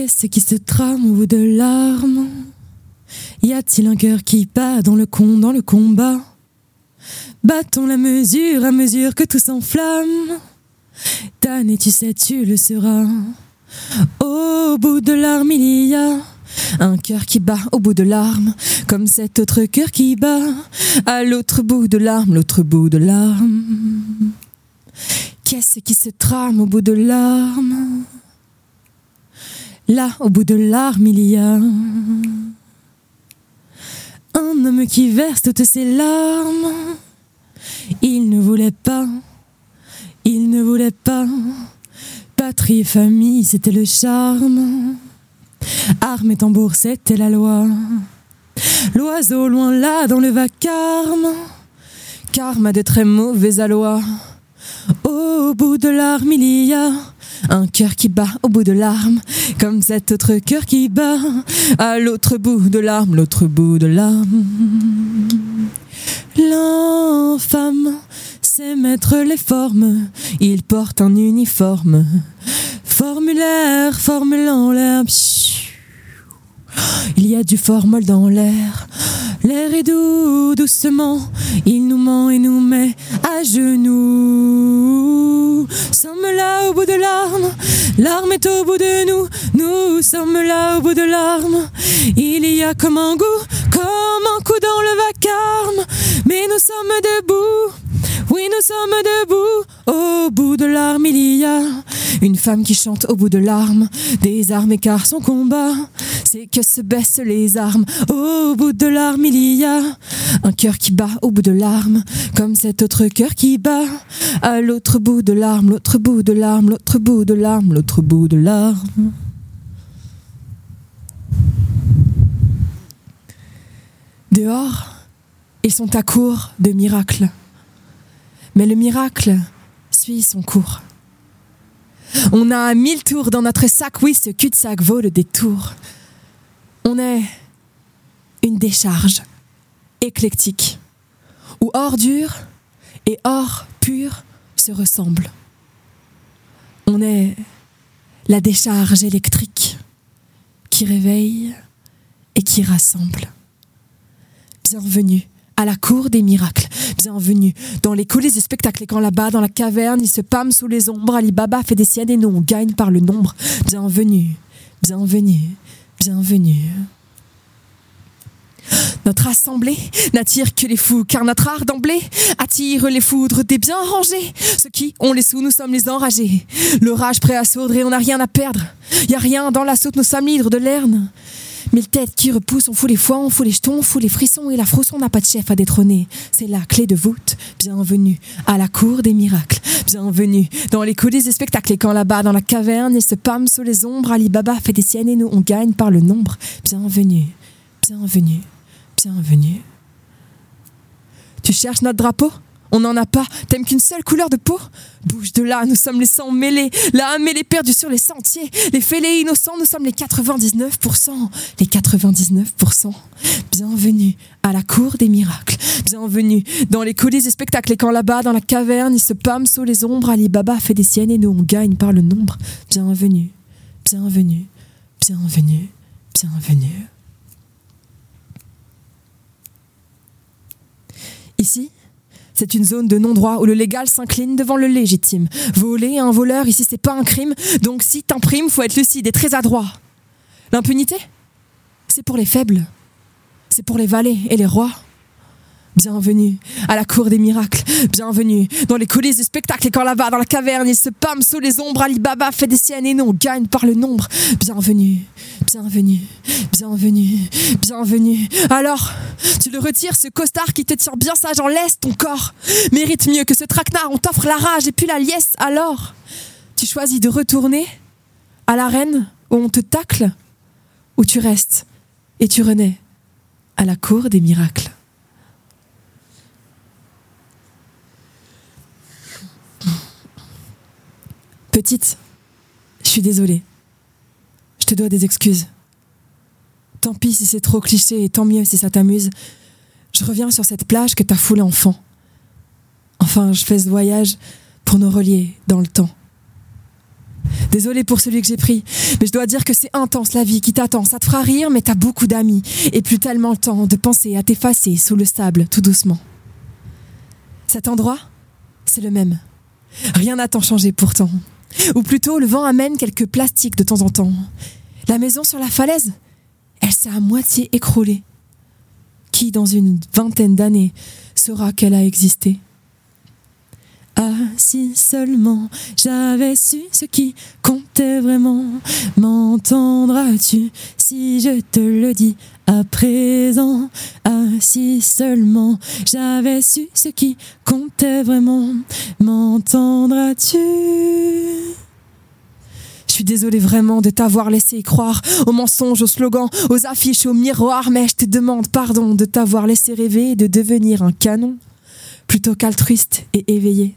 Qu'est-ce qui se trame au bout de l'arme? Y a-t-il un cœur qui bat dans le con, dans le combat? Battons la mesure à mesure que tout s'enflamme. Tanné, tu sais, tu le seras. Au bout de l'arme, il y a un cœur qui bat au bout de l'arme, comme cet autre cœur qui bat à l'autre bout de l'arme, l'autre bout de l'arme. Qu'est-ce qui se trame au bout de l'arme? Là, au bout de l'arme, il y a un homme qui verse toutes ses larmes. Il ne voulait pas, il ne voulait pas. Patrie famille, c'était le charme. Armes et tambour, c'était la loi. L'oiseau loin là dans le vacarme. Karma a de très mauvais allois. Au bout de l'arme, il y a un cœur qui bat au bout de l'arme, comme cet autre cœur qui bat à l'autre bout de l'arme, l'autre bout de l'arme. L'infâme sait mettre les formes, il porte un uniforme. Formulaire, formulant l'air. Il y a du formol dans l'air. L'air est doux, doucement. Il nous ment et nous met à genoux. Sommes là au bout de l'arme. L'arme est au bout de nous. Nous sommes là au bout de l'arme. Il y a comme un goût, comme un coup dans le vacarme. Mais nous sommes debout. Oui, nous sommes debout. Au bout de l'arme, il y a une femme qui chante au bout de l'arme. Des armes car son combat, c'est que se baissent les armes. Au bout de l'arme, il y a un cœur qui bat au bout de l'arme, comme cet autre cœur qui bat à l'autre bout de l'arme, l'autre bout de l'arme, l'autre bout de l'arme, l'autre bout de l'arme. Dehors, ils sont à court de miracles. Mais le miracle suit son cours. On a mille tours dans notre sac, oui, ce cul-de-sac vaut le détour. On est une décharge éclectique, où ordure et or pur se ressemblent. On est la décharge électrique qui réveille et qui rassemble. Bienvenue à la cour des miracles. Bienvenue dans les coulisses du spectacle. Et quand là-bas, dans la caverne, il se pâme sous les ombres, Ali Baba fait des siennes et nous, on gagne par le nombre. Bienvenue, bienvenue, bienvenue. Notre assemblée n'attire que les fous, car notre art d'emblée attire les foudres des bien rangés. Ceux qui ont les sous, nous sommes les enragés. L'orage prêt à sourdre et on n'a rien à perdre. Y a rien dans la saute, nous sommes l'hydre de l'Erne. Mille têtes qui repoussent, on fout les foies, on fout les jetons, on fout les frissons et la frousson n'a pas de chef à détrôner. C'est la clé de voûte. Bienvenue à la cour des miracles. Bienvenue dans les coulisses des spectacles. Et quand là-bas, dans la caverne, il se pâme sous les ombres, Ali Baba fait des siennes et nous, on gagne par le nombre. Bienvenue, bienvenue, bienvenue. Tu cherches notre drapeau? On n'en a pas. T'aimes qu'une seule couleur de peau? Bouge de là, nous sommes les sangs mêlés. L'âme et les perdus sur les sentiers. Les fêlés innocents, nous sommes les 99%. Les 99%. Bienvenue à la cour des miracles. Bienvenue dans les coulisses des spectacles. Et quand là-bas, dans la caverne, il se pâme sous les ombres, Ali Baba fait des siennes et nous, on gagne par le nombre. Bienvenue, bienvenue, bienvenue, bienvenue. Ici, c'est une zone de non-droit où le légal s'incline devant le légitime. Voler un voleur, ici, c'est pas un crime. Donc si t'imprimes, faut être lucide et très adroit. L'impunité, c'est pour les faibles. C'est pour les valets et les rois. Bienvenue à la cour des miracles. Bienvenue dans les coulisses du spectacle. Et quand là-bas, dans la caverne, il se pâme sous les ombres, Ali Baba fait des siennes et nous, on gagne par le nombre. Bienvenue, bienvenue, bienvenue, bienvenue. Alors, tu le retires, ce costard qui te tient bien sage en laisse, ton corps mérite mieux que ce traquenard. On t'offre la rage et puis la liesse. Alors, tu choisis de retourner à l'arène où on te tacle, ou tu restes et tu renais à la cour des miracles? Petite, je suis désolée. Je te dois des excuses. Tant pis si c'est trop cliché et tant mieux si ça t'amuse. Je reviens sur cette plage que t'as foulée enfant. Enfin, je fais ce voyage pour nous relier dans le temps. Désolé pour celui que j'ai pris, mais je dois dire que c'est intense la vie qui t'attend. Ça te fera rire, mais t'as beaucoup d'amis. Et plus tellement le temps de penser à t'effacer sous le sable tout doucement. Cet endroit, c'est le même. Rien n'a tant changé pourtant. Ou plutôt, le vent amène quelques plastiques de temps en temps. La maison sur la falaise, elle s'est à moitié écroulée. Qui, dans une vingtaine d'années, saura qu'elle a existé? Ah, si seulement j'avais su ce qui comptait vraiment, m'entendras-tu si je te le dis? À présent si seulement j'avais su ce qui comptait vraiment, m'entendras-tu? Je suis désolée vraiment de t'avoir laissé croire aux mensonges, aux slogans, aux affiches, aux miroirs, mais je te demande pardon de t'avoir laissé rêver de devenir un canon plutôt qu'altruiste et éveillé.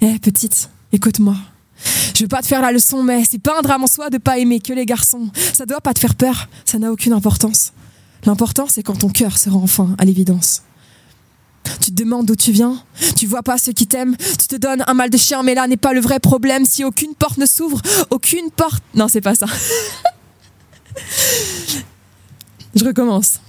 Eh, petite, écoute-moi. Je veux pas te faire la leçon, mais c'est pas un drame en soi de pas aimer que les garçons. Ça doit pas te faire peur, ça n'a aucune importance. L'important, c'est quand ton cœur se rend enfin à l'évidence. Tu te demandes d'où tu viens, tu vois pas ceux qui t'aiment, tu te donnes un mal de chien, mais là n'est pas le vrai problème. Si aucune porte ne s'ouvre, aucune porte. Non, c'est pas ça. Je recommence.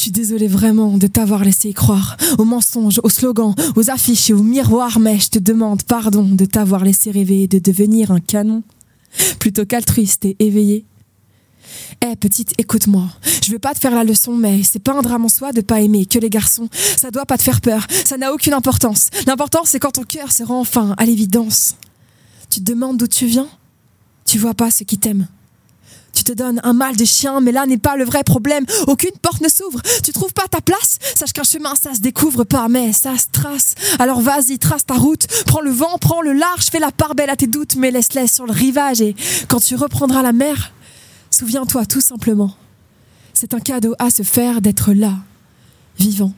Je suis désolée vraiment de t'avoir laissé croire, aux mensonges, aux slogans, aux affiches et aux miroirs, mais je te demande pardon de t'avoir laissé rêver de devenir un canon, plutôt qu'altruiste et éveillé. Eh petite, écoute-moi. Je veux pas te faire la leçon, mais c'est pas un drame en soi de pas aimer que les garçons. Ça doit pas te faire peur. Ça n'a aucune importance. L'important, c'est quand ton cœur se rend enfin à l'évidence. Tu te demandes d'où tu viens? Tu vois pas ceux qui t'aiment. Tu te donnes un mal de chien, mais là n'est pas le vrai problème. Aucune porte ne s'ouvre. Tu trouves pas ta place? Sache qu'un chemin, ça se découvre pas, mais ça se trace. Alors vas-y, trace ta route. Prends le vent, prends le large, fais la part belle à tes doutes, mais laisse-les sur le rivage. Et quand tu reprendras la mer, souviens-toi tout simplement. C'est un cadeau à se faire d'être là, vivant.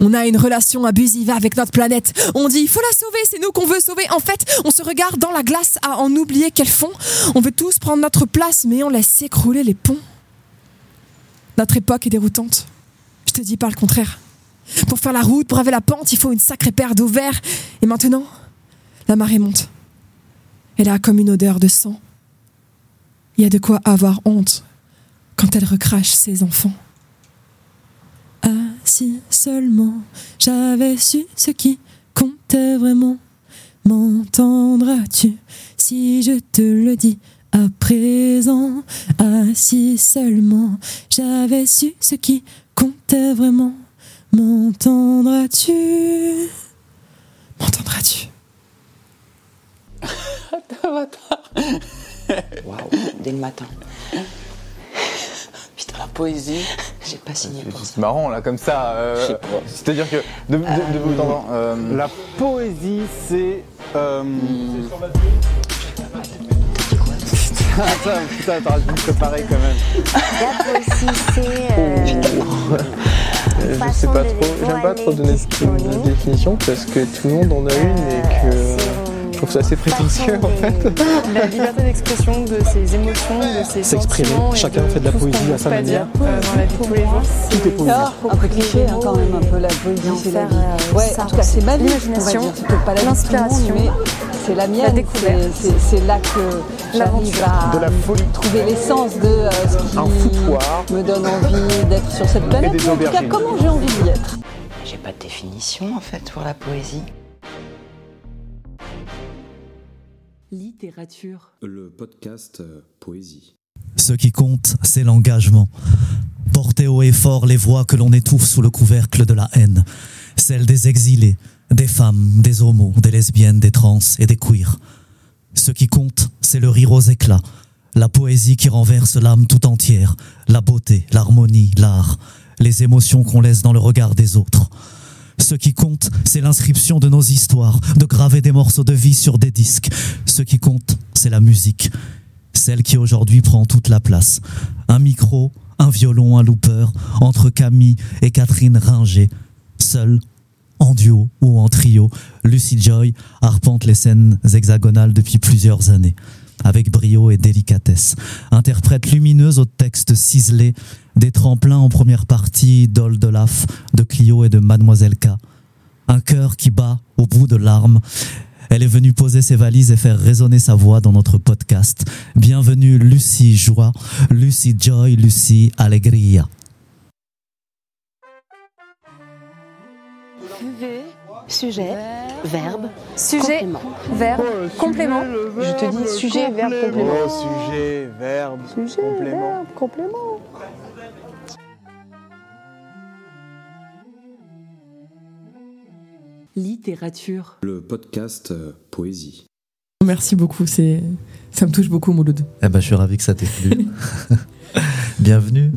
On a une relation abusive avec notre planète. On dit, il faut la sauver, c'est nous qu'on veut sauver. En fait, on se regarde dans la glace à en oublier qu'elles font. On veut tous prendre notre place, mais on laisse s'écrouler les ponts. Notre époque est déroutante. Je te dis pas le contraire. Pour faire la route, braver la pente, il faut une sacrée paire d'ovaires. Et maintenant, la marée monte. Elle a comme une odeur de sang. Il y a de quoi avoir honte quand elle recrache ses enfants. Si seulement j'avais su ce qui comptait vraiment, m'entendras-tu si je te le dis à présent? Ah, si seulement j'avais su ce qui comptait vraiment, m'entendras-tu M'entendras-tu Waouh, dès le matin. Putain, la poésie. J'ai pas signé pour ça. C'est marrant là comme ça. euh, Je sais pas. C'est-à-dire que de, de, de vous euh, La poésie, c'est. Euh... Putain, t'aurais dû me préparer quand même. La poésie, c'est euh, Euh, je sais pas trop, j'aime pas trop donner de définition parce que tout le monde en a une et que je trouve ça assez prétentieux en fait. La liberté d'expression de ses émotions, de ses S'exprimer. sentiments. et Chacun de fait de la poésie à sa manière. dire, euh, dans la vie de tous les jours. Tout est poésie. Un peu cliché hein, quand même, un peu la poésie, c'est la vie. Ouais, en tout cas, c'est ma vie. L'imagination, on va dire. C'est peut-être pas la l'inspiration, mais c'est la mienne. découverte. C'est- c'est- C'est là que j'arrive à De la folie. trouver l'essence de euh, ce qui Un foutoir. me donne envie d'être sur cette planète. des mais en tout cas, comment j'ai envie d'y être? J'ai pas de définition en fait pour la poésie. Littérature. Le podcast euh, Poésie. Ce qui compte, c'est l'engagement. Porter haut et fort les voix que l'on étouffe sous le couvercle de la haine. Celles des exilés, des femmes, des homos, des lesbiennes, des trans et des queers. Ce qui compte, c'est le rire aux éclats. La poésie qui renverse l'âme tout entière. La beauté, l'harmonie, l'art. Les émotions qu'on laisse dans le regard des autres. Ce qui compte, c'est l'inscription de nos histoires, de graver des morceaux de vie sur des disques. Ce qui compte, c'est la musique. Celle qui aujourd'hui prend toute la place. Un micro, un violon, un looper, entre Camille et Catherine Ringer. Seule, en duo ou en trio, Lucy Joy arpente les scènes hexagonales depuis plusieurs années. Avec brio et délicatesse. Interprète lumineuse au texte ciselé, des tremplins en première partie d'Old Olaf, de Clio et de Mademoiselle K. un cœur qui bat au bout de larmes. Elle est venue poser ses valises et faire résonner sa voix dans notre podcast. Bienvenue Lucie Joie, Lucie Joy, Lucie Alegria. Sujet, verbe, Sujet, complément. verbe, complément. Je te dis sujet, verbe, complément. Oh, sujet, verbe, Sujet, complément. verbe, complément. Littérature. Le podcast euh, Poésie. Merci beaucoup, c'est ça me touche beaucoup Mouloud. Eh ben, je suis ravi que ça t'ait plu. bienvenue.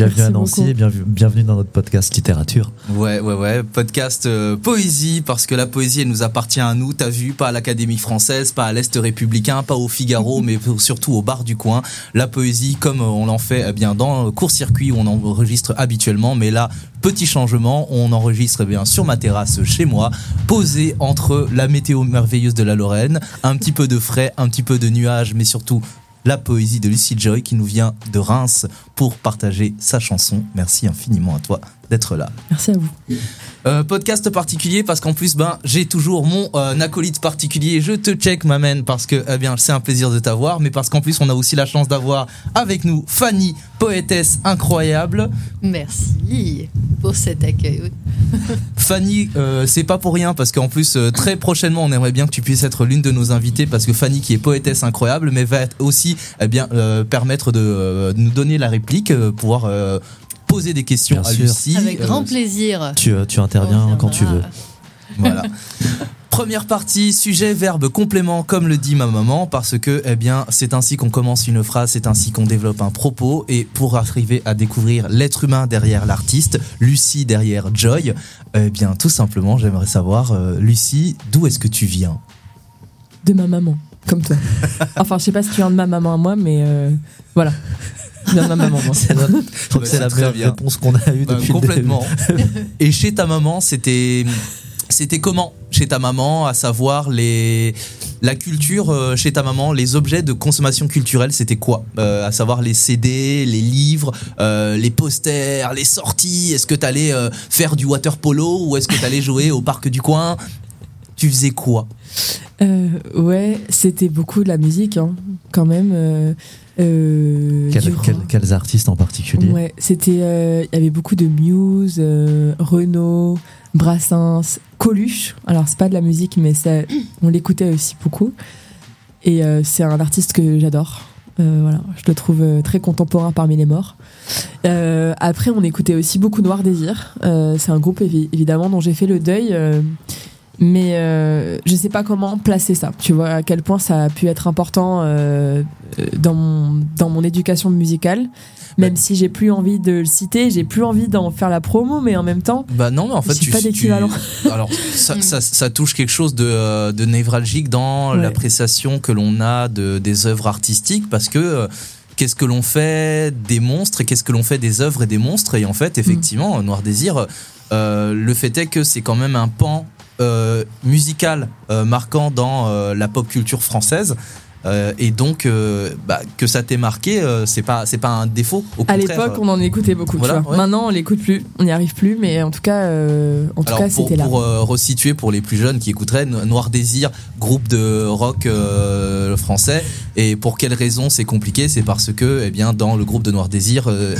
Bienvenue Merci à Nancy beaucoup. et bienvenue, bienvenue dans notre podcast littérature. Ouais, ouais, ouais. Podcast euh, poésie, parce que la poésie, elle nous appartient à nous. T'as vu, pas à l'Académie française, pas à l'Est républicain, pas au Figaro, mais surtout au bar du coin. La poésie, comme euh, on l'en fait eh bien dans le court-circuit où on enregistre habituellement, mais là, petit changement, on enregistre eh bien sur ma terrasse chez moi, posé entre la météo merveilleuse de la Lorraine, un petit peu de frais, un petit peu de nuages, mais surtout la poésie de Lucie Joy qui nous vient de Reims pour partager sa chanson. Merci infiniment à toi d'être là. Merci à vous. Euh, podcast particulier parce qu'en plus ben j'ai toujours mon euh, acolyte particulier. Je te check m'amène parce que eh bien c'est un plaisir de t'avoir, mais parce qu'en plus on a aussi la chance d'avoir avec nous Fanny, poétesse incroyable. Merci pour cet accueil. Fanny, euh, c'est pas pour rien parce qu'en plus euh, très prochainement on aimerait bien que tu puisses être l'une de nos invitées parce que Fanny qui est poétesse incroyable, mais va aussi eh bien euh, permettre de, de nous donner la réplique, pouvoir poser des questions Bien à sûr. Lucie. Avec Euh, grand plaisir. Tu, euh, tu interviens quand tu veux. Voilà. Première partie, sujet, verbe, complément, comme le dit ma maman, parce que, eh bien, c'est ainsi qu'on commence une phrase, c'est ainsi qu'on développe un propos, et pour arriver à découvrir l'être humain derrière l'artiste, Lucie derrière Joy, eh bien, tout simplement, j'aimerais savoir, euh, Lucie, d'où est-ce que tu viens? De ma maman, comme toi. Enfin, je sais pas si tu viens de ma maman à moi, mais euh, voilà. De ma maman, moi. C'est notre- je trouve que Bah, c'est la meilleure bien. réponse qu'on a eue Bah, depuis le complètement. Et chez ta maman, c'était c'était comment chez ta maman, à savoir les la culture euh, chez ta maman, les objets de consommation culturelle, c'était quoi? Euh, À savoir les CD, les livres, euh, les posters, les sorties? Est-ce que t'allais euh, faire du water polo ou est-ce que t'allais jouer au parc du coin? Tu faisais quoi? Euh, ouais, c'était beaucoup de la musique, hein, quand même. Euh, Quel- quels artistes en particulier Ouais, c'était. euh, Il y avait beaucoup de Muse, euh, Renault, Brassens, Coluche. Alors, c'est pas de la musique, mais ça, on l'écoutait aussi beaucoup. Et euh, c'est un artiste que j'adore. Voilà, je le trouve très contemporain parmi les morts. Après, on écoutait aussi beaucoup Noir Désir. C'est un groupe évi- évidemment dont j'ai fait le deuil. Mais euh, je sais pas comment placer ça. Tu vois à quel point ça a pu être important euh, euh, dans mon dans mon éducation musicale. Même si j'ai plus envie de le citer, j'ai plus envie d'en faire la promo, mais en même temps, Bah non, mais en fait, tu, pas tu- d'équivalent. alors ça, ça, ça touche quelque chose de, euh, de névralgique dans Ouais. l'appréciation que l'on a de, des œuvres artistiques, parce que euh, qu'est-ce que l'on fait des monstres et qu'est-ce que l'on fait des œuvres et des monstres? Et en fait, effectivement, Noir Désir, euh, le fait est que c'est quand même un pan musical euh, marquant dans euh, la pop culture française. Euh, et donc euh, bah, que ça t'ait marqué, euh, c'est pas c'est pas un défaut. Au à l'époque, on en écoutait beaucoup. tu Voilà, vois. ouais. Maintenant, on l'écoute plus, on n'y arrive plus, mais en tout cas, euh, en tout Alors cas, c'était là. pour euh, resituer pour les plus jeunes qui écouteraient, No- Noir Désir, groupe de rock euh, français. Et pour quelle raison c'est compliqué? C'est parce que, eh bien, dans le groupe de Noir Désir euh,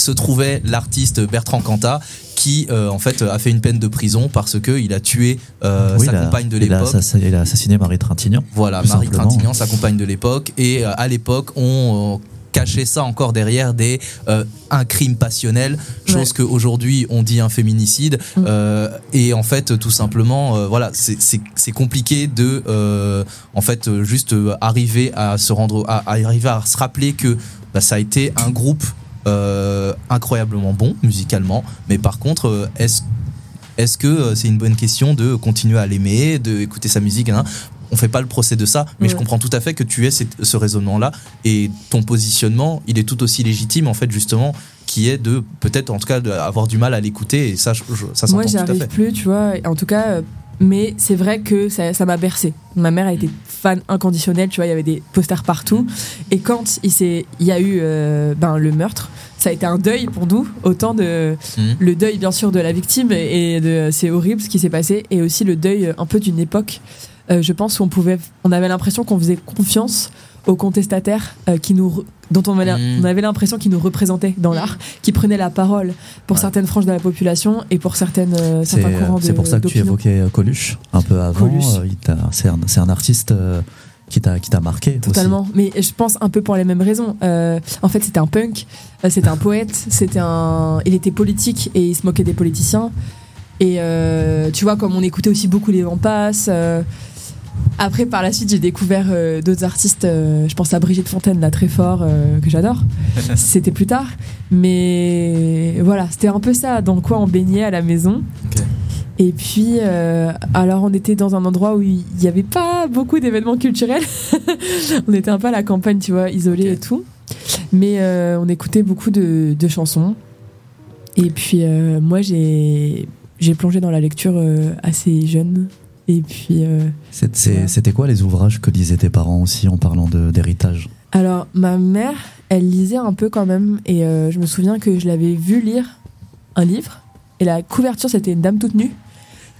se trouvait l'artiste Bertrand Cantat qui euh, en fait a fait une peine de prison parce que il a tué euh, Oui, sa il a- compagne de l'époque. il a assassiné Marie Trintignant. Voilà, Marie simplement. Trintignant, sa compagne de l'époque. Et euh, à l'époque, on euh, cachait ça encore derrière des euh, un crime passionnel, chose Ouais. qu'aujourd'hui on dit un féminicide. Mm. Euh, et en fait, tout simplement, euh, voilà, c'est- compliqué de, euh, en fait, juste arriver à se rendre, à, à arriver à se rappeler que bah, ça a été un groupe euh, incroyablement bon musicalement. Mais par contre, euh, est-ce est-ce que euh, c'est une bonne question de continuer à l'aimer, de écouter sa musique hein? On fait pas le procès de ça, mais je comprends tout à fait que tu aies ce raisonnement-là et ton positionnement, il est tout aussi légitime en fait justement, qui est de peut-être en tout cas d'avoir du mal à l'écouter et ça, je- ça Moi, s'entend tout à fait. plus, tu vois. En tout cas, mais c'est vrai que ça m'a bercé. Ma mère a été fan inconditionnelle, tu vois, il y avait des posters partout. Et quand il, il y a eu euh, ben, le meurtre, ça a été un deuil pour nous, autant de Mhm. le deuil bien sûr de la victime et de c'est horrible ce qui s'est passé, et aussi le deuil euh, un peu d'une époque, euh, je pense, où on pouvait, on avait l'impression qu'on faisait confiance aux contestataires euh, qui nous, dont on avait, Mhm. on avait l'impression qu'ils nous représentaient dans l'art, qui prenaient la parole pour certaines franges de la population et pour certaines, euh, C'est certains courants de c'est pour ça que tu évoquais euh, Coluche un peu avant. Coluche. euh, il t'a- C'est un, c'est un artiste euh, qui t'a qui t'a marqué aussi. Totalement. Mais je pense un peu pour les mêmes raisons. Euh, en fait, c'était un punk, c'était un poète, c'était un. Il était politique et il se moquait des politiciens. Et euh, tu vois, comme on écoutait aussi beaucoup les vents passent. euh, après, par la suite, j'ai découvert euh, d'autres artistes. euh, je pense à Brigitte Fontaine, là, très fort, euh, que j'adore. C'était plus tard. Mais voilà, c'était un peu ça, dans quoi on baignait à la maison. Et puis, alors on était dans un endroit où il n'y avait pas beaucoup d'événements culturels. on était un peu à la campagne, tu vois, isolé et tout. Mais on écoutait beaucoup de, de chansons. Et puis, moi, j'ai plongé dans la lecture assez jeune. Et puis, euh, C'était quoi les ouvrages que lisaient tes parents aussi en parlant d'héritage? Alors ma mère, elle lisait un peu quand même. Et euh, je me souviens que je l'avais vu lire un livre. Et la couverture, c'était une dame toute nue.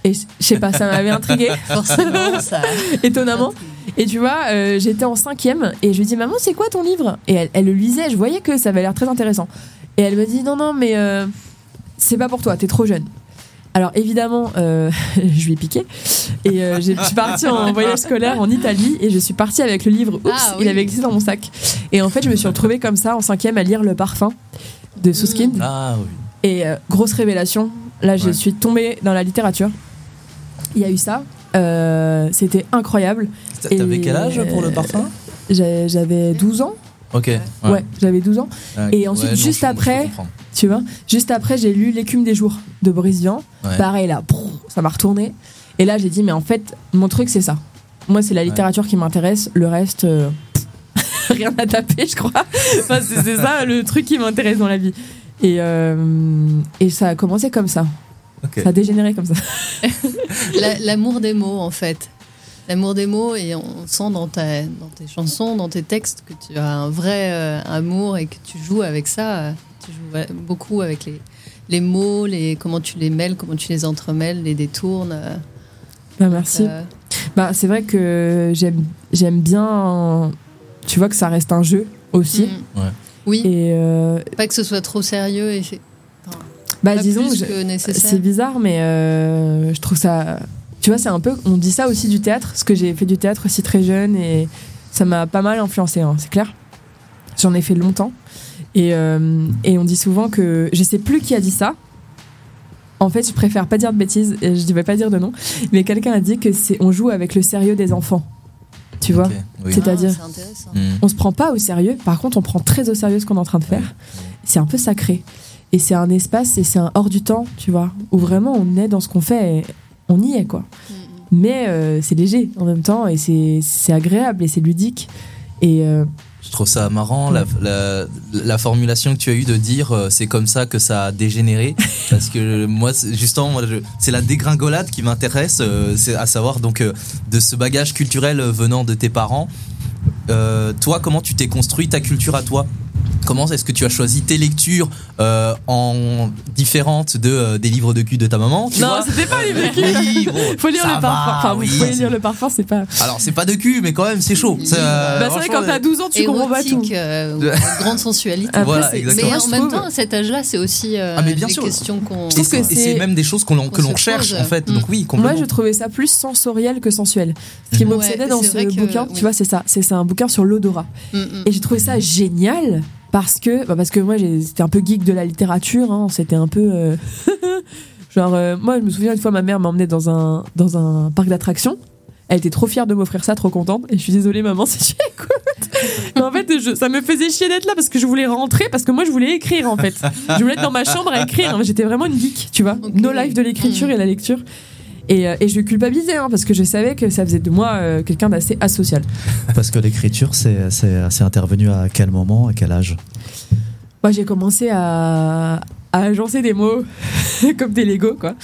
Et je je sais pas, ça m'avait intriguée. Forcément, ça. Étonnamment. Et tu vois, euh, j'étais en cinquième et je lui dis Maman, c'est quoi ton livre? Et elle, elle le lisait, je voyais que ça avait l'air très intéressant. Et elle me dit Non, non, mais euh, c'est pas pour toi, t'es trop jeune. Alors évidemment, euh, je lui ai piqué et euh, je suis partie en voyage scolaire en Italie et je suis partie avec le livre. Oups, Ah, oui. il avait glissé dans mon sac. Et en fait, je me suis retrouvée comme ça en cinquième à lire Le Parfum de Susskind. Ah oui. Et euh, grosse révélation, là je Ouais. suis tombée dans la littérature. Il y a eu ça, euh, c'était incroyable. T'a- T'avais quel âge pour le parfum? J'avais 12 ans. Ok. Ouais, j'avais 12 ans. Ouais, Et ensuite, ouais, non, juste je après. Tu vois, juste après, j'ai lu L'écume des jours de Boris Vian. Ouais. Pareil, là, ça m'a retourné. Et là, j'ai dit, mais en fait, mon truc, c'est ça. Moi, c'est la littérature qui m'intéresse. Le reste, euh, rien à taper, je crois. Enfin, c'est c'est ça le truc qui m'intéresse dans la vie. Et, euh, et ça a commencé comme ça. Ça a dégénéré comme ça. La- L'amour des mots, en fait. L'amour des mots, et on sent dans, ta, dans tes chansons, dans tes textes, que tu as un vrai euh, amour et que tu joues avec ça. Tu joues beaucoup avec les, les mots, les, comment tu les mêles, comment tu les entremêles, les détournes. euh. Bah, merci. Euh, Bah, c'est vrai que j'aime j'aime bien. Tu vois que ça reste un jeu aussi. Mm. Ouais. Oui. Et euh, Pas que ce soit trop sérieux et c'est bah, disons, plus je- que nécessaire. c'est bizarre, mais euh, je trouve ça. Tu vois, c'est un peu. On dit ça aussi du théâtre, parce que j'ai fait du théâtre aussi très jeune et ça m'a pas mal influencé, hein, c'est clair. J'en ai fait longtemps. Et, euh, et on dit souvent que. Je sais plus qui a dit ça. En fait, je préfère pas dire de bêtises, et je ne vais pas dire de nom, mais quelqu'un a dit que c'est on joue avec le sérieux des enfants. Tu vois oui. C'est-à-dire, Ah, c'est intéressant. Mm. on se prend pas au sérieux, par contre, on prend très au sérieux ce qu'on est en train de faire. C'est un peu sacré. Et c'est un espace et c'est un hors du temps, tu vois, où vraiment on est dans ce qu'on fait et on y est, quoi. Mais euh, c'est léger en même temps et c'est c'est agréable et c'est ludique. Et euh, Je trouve ça marrant la, la, la formulation que tu as eue de dire euh, c'est comme ça que ça a dégénéré. Parce que moi justement moi, je- c'est la dégringolade qui m'intéresse euh, c'est à savoir donc euh, de ce bagage culturel euh, venant de tes parents. Euh, toi comment tu t'es construit ta culture à toi? Comment est-ce que tu as choisi tes lectures euh, en différentes de euh, des livres de cul de ta maman tu non, c'était pas les véhicules. Oui, bon, Faut lire le parfum. Enfin, oui, c'est- lire le parfum, c'est pas. Alors c'est pas de cul mais quand même c'est chaud. Ça, Bah, c'est vrai, quand t'as 12 ans, tu comprends pas tout. Euh, grande sensualité. Après, Voilà, c'est- exactement. Mais en même temps, à cet âge-là, c'est aussi euh, Ah, mais bien des sûr. questions qu'on. Je trouve que Et c'est même des choses qu'on l'on- que l'on se cherche pose. en fait. Mm. Donc oui, complètement. Moi, je trouvais ça plus sensoriel que sensuel. Ce qui Mhm. m'obsédait dans ce bouquin, tu vois, c'est ça. C'est c'est un bouquin sur l'odorat. Mm, mm. Et j'ai trouvé ça génial parce que, bah, parce que moi, c'était un peu geek de la littérature. hein, C'était un peu. euh, genre, euh, moi, je me souviens une fois, ma mère m'emmenait dans un, dans un parc d'attractions. Elle était trop fière de m'offrir ça, trop contente. Et je suis désolée, maman, si tu écoutes. Mais en fait, je- ça me faisait chier d'être là parce que je voulais rentrer, parce que moi, je voulais écrire, en fait. Je voulais être dans ma chambre à écrire. hein, J'étais vraiment une geek, tu vois. Ok. No life de l'écriture et la lecture. Et, euh, et je culpabilisais, hein, parce que je savais que ça faisait de moi euh, quelqu'un d'assez asocial. Parce que l'écriture, c'est c'est- c'est intervenu à quel moment, à quel âge? Moi, j'ai commencé à, à agencer des mots comme des Lego, quoi.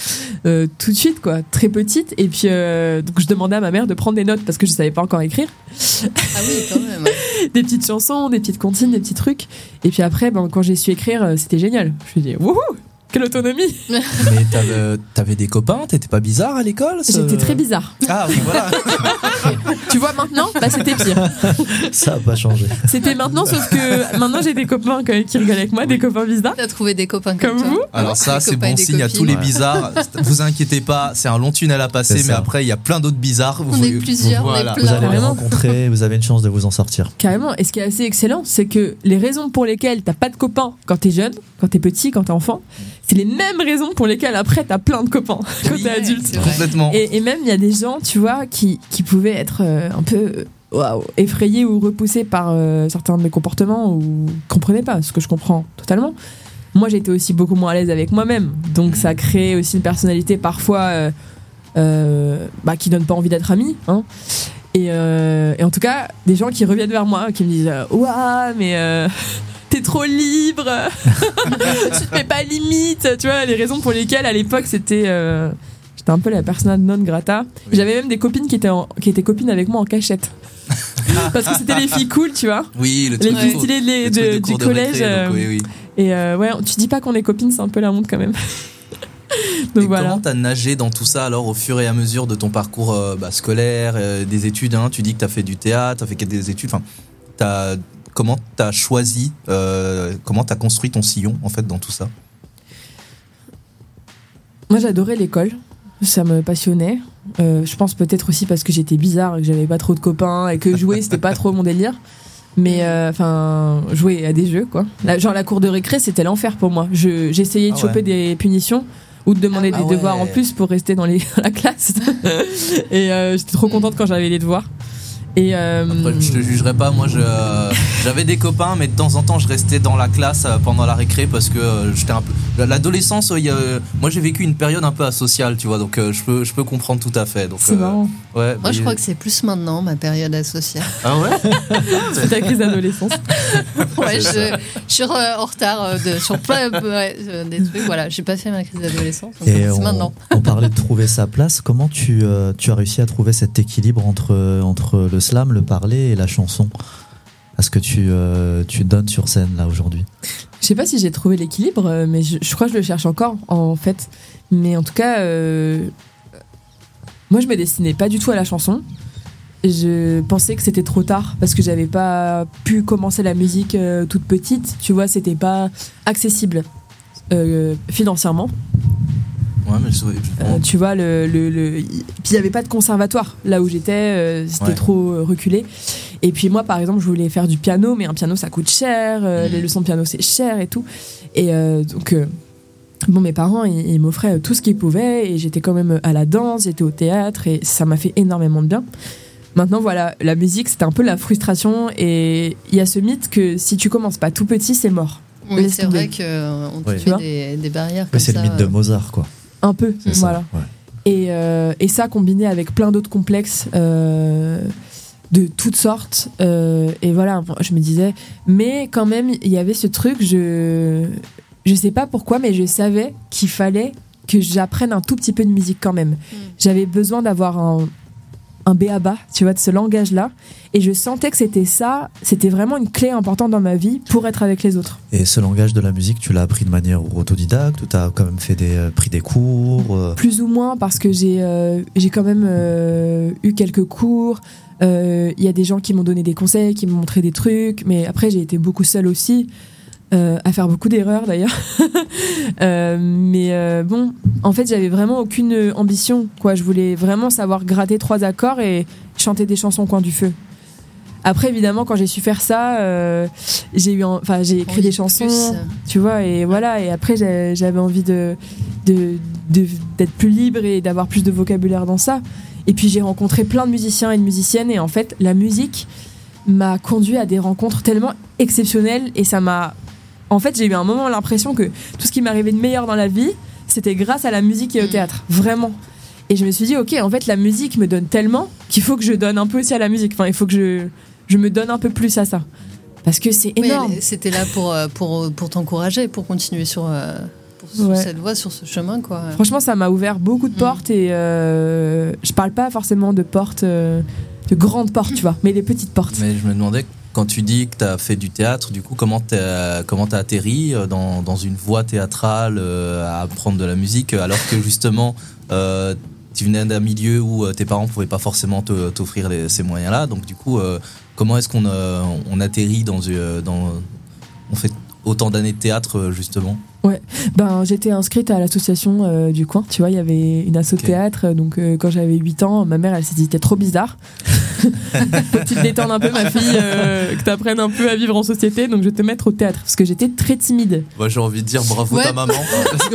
Euh, tout de suite, quoi. Très petite. Et puis, euh, donc, je demandais à ma mère de prendre des notes parce que je savais pas encore écrire. Ah oui, quand même. ouais. des petites chansons, des petites comptines, des petits trucs. Et puis après, ben, quand j'ai su écrire, c'était génial. Je me suis dit, wouhou, quelle autonomie Mais t'avais, des copains, t'étais pas bizarre à l'école ce- J'étais très bizarre. Ah oui, voilà. Tu vois, maintenant, bah, c'était pire. Ça a pas changé. C'était maintenant, sauf que maintenant, j'ai des copains quand même qui rigolent avec moi, des copains bizarres. T'as trouvé des copains comme, vous Alors ça, c'est bon signe à tous les bizarres. Vous inquiétez pas, c'est un long tunnel à passer, mais après, il y a plein d'autres bizarres. On est plusieurs, on est Voilà. plein. Vous allez les rencontrer, vous avez une chance de vous en sortir. Carrément. Et ce qui est assez excellent, c'est que les raisons pour lesquelles t'as pas de copains quand t'es jeune, quand t'es petit, quand t'es enfant, c'est les mêmes raisons pour lesquelles après t'as plein de copains quand Oui, t'es adulte. Complètement. Et, et même il y a des gens, tu vois, qui, qui pouvaient être euh, un peu waouh, effrayés ou repoussés par euh, certains de mes comportements ou comprenaient pas, ce que je comprends totalement. Moi, j'étais aussi beaucoup moins à l'aise avec moi-même, donc ça crée aussi une personnalité parfois euh, euh, bah, qui donne pas envie d'être ami. Hein. Et, et en tout cas, des gens qui reviennent vers moi, qui me disent Ouah, mais t'es trop libre, tu te mets pas limite. Tu vois, les raisons pour lesquelles à l'époque c'était. euh, J'étais un peu la persona non grata. Oui. J'avais même des copines qui étaient, en- qui étaient copines avec moi en cachette. Parce que c'était les filles cool, tu vois. Oui, le Les filles stylées les- le de- du collège. récré, donc euh, oui, oui. Et euh, ouais, tu dis pas qu'on est copines, c'est un peu la honte quand même. Donc Et voilà. comment t'as nagé dans tout ça alors au fur et à mesure de ton parcours euh, bah, scolaire, euh, des études hein, Tu dis que t'as fait du théâtre, t'as fait des études. Enfin, t'as comment t'as choisi, euh, comment t'as construit ton sillon en fait dans tout ça? Moi, j'adorais l'école. Ça me passionnait. Euh, je pense peut-être aussi parce que j'étais bizarre et que j'avais pas trop de copains et que jouer, c'était pas trop mon délire. Mais euh, enfin, jouer à des jeux, quoi. Genre la cour de récré, c'était l'enfer pour moi. Je- J'essayais de Ah choper des punitions ou de demander Ah des ouais. devoirs en plus pour rester dans les, la classe. et j'étais trop contente quand j'avais les devoirs. Et euh, Après, je te jugerai pas, moi euh, j'avais des copains, mais de temps en temps je restais dans la classe euh, pendant la récré parce que euh, j'étais un peu. L'adolescence, euh, moi j'ai vécu une période un peu asociale, tu vois, donc euh, je, peux, je peux comprendre tout à fait. Donc, c'est euh, marrant. Ouais, Moi, je crois que c'est plus maintenant, ma période associale. Ah ouais C'est ta crise d'adolescence. Ouais, je, je suis en retard euh, de, sur plein ouais, euh, des trucs. Voilà, j'ai pas fait ma crise d'adolescence. C'est on, maintenant. on parlait de trouver sa place. Comment tu, euh, tu as réussi à trouver cet équilibre entre, entre le slam, le parler et la chanson à ce que tu, euh, tu donnes sur scène là aujourd'hui Je sais pas si j'ai trouvé l'équilibre, euh, mais je, crois que je le cherche encore, en fait. Mais en tout cas, euh, moi, je me destinais pas du tout à la chanson. Je pensais que c'était trop tard parce que j'avais pas pu commencer la musique toute petite. Tu vois, c'était pas accessible financièrement. Ouais, mais je- je- Euh, tu vois, le, le, le- Puis il n'y avait pas de conservatoire là où j'étais, euh, c'était Ouais. trop euh, reculé. Et puis moi, par exemple, je voulais faire du piano, mais un piano ça coûte cher, les leçons de piano c'est cher et tout. Et euh, donc, euh, bon, mes parents ils, ils m'offraient tout ce qu'ils pouvaient et j'étais quand même à la danse, j'étais au théâtre et ça m'a fait énormément de bien. Maintenant, voilà, la musique c'était un peu la frustration et il y a ce mythe que si tu commences pas tout petit, c'est mort. Oui, c'est vrai qu'on te met vois des, des barrières C'est le mythe de Mozart, quoi. Un peu, ça, voilà. ouais. Et, euh, et ça combiné avec plein d'autres complexes euh, de toutes sortes. euh, et voilà, je me disais, mais quand même, il y avait ce truc, je, je sais pas pourquoi, mais je savais qu'il fallait que j'apprenne un tout petit peu de musique quand même. J'avais besoin d'avoir un, un béaba, tu vois, de ce langage-là. Et je sentais que c'était ça, c'était vraiment une clé importante dans ma vie pour être avec les autres. Et ce langage de la musique, tu l'as appris de manière autodidacte ou tu as quand même fait des, euh, pris des cours euh, Plus ou moins parce que j'ai euh, j'ai quand même eu quelques cours. Il y a des gens qui m'ont donné des conseils, qui m'ont montré des trucs, mais après j'ai été beaucoup seule aussi, euh, à faire beaucoup d'erreurs d'ailleurs. Euh, mais euh, bon, en fait j'avais vraiment aucune ambition. Quoi, je voulais vraiment savoir gratter trois accords et chanter des chansons au coin du feu. Après évidemment quand j'ai su faire ça, j'ai eu, en- enfin j'ai écrit des de chansons plus. tu vois et voilà et après j'avais envie de- d'être plus libre et d'avoir plus de vocabulaire dans ça et puis j'ai rencontré plein de musiciens et de musiciennes et en fait la musique m'a conduit à des rencontres tellement exceptionnelles et ça m'a en fait j'ai eu un moment l'impression que tout ce qui m'arrivait de meilleur dans la vie c'était grâce à la musique et au Mm. théâtre vraiment et je me suis dit ok en fait la musique me donne tellement qu'il faut que je donne un peu aussi à la musique enfin il faut que je je me donne un peu plus à ça parce que c'est Oui, énorme elle- C'était là pour, euh, pour, pour t'encourager, pour continuer sur, euh, sur Ouais. cette voie, sur ce chemin, quoi. Franchement, ça m'a ouvert beaucoup de Mm. portes et euh, je parle pas forcément de portes, euh, de grandes portes, tu vois, mais des petites portes. Mais je me demandais, quand tu dis que tu as fait du théâtre, comment tu as atterri euh, dans, une voie théâtrale euh, à apprendre de la musique, euh, alors que justement, tu venais d'un milieu où tes parents pouvaient pas forcément t'offrir ces moyens-là. Donc, du coup, comment est-ce qu'on on atterrit dans, dans. On fait autant d'années de théâtre, justement? Ouais, ben j'étais inscrite à l'association euh, du coin, tu vois, il y avait une asso de Ok. théâtre, donc euh, quand j'avais 8 ans, ma mère elle s'est dit t'es trop bizarre. Faut-il te détendre un peu ma fille, euh, que t'apprennes un peu à vivre en société, donc je vais te mettre au théâtre, parce que j'étais très timide. Moi, j'ai envie de dire bravo Ouais. ta maman. Parce que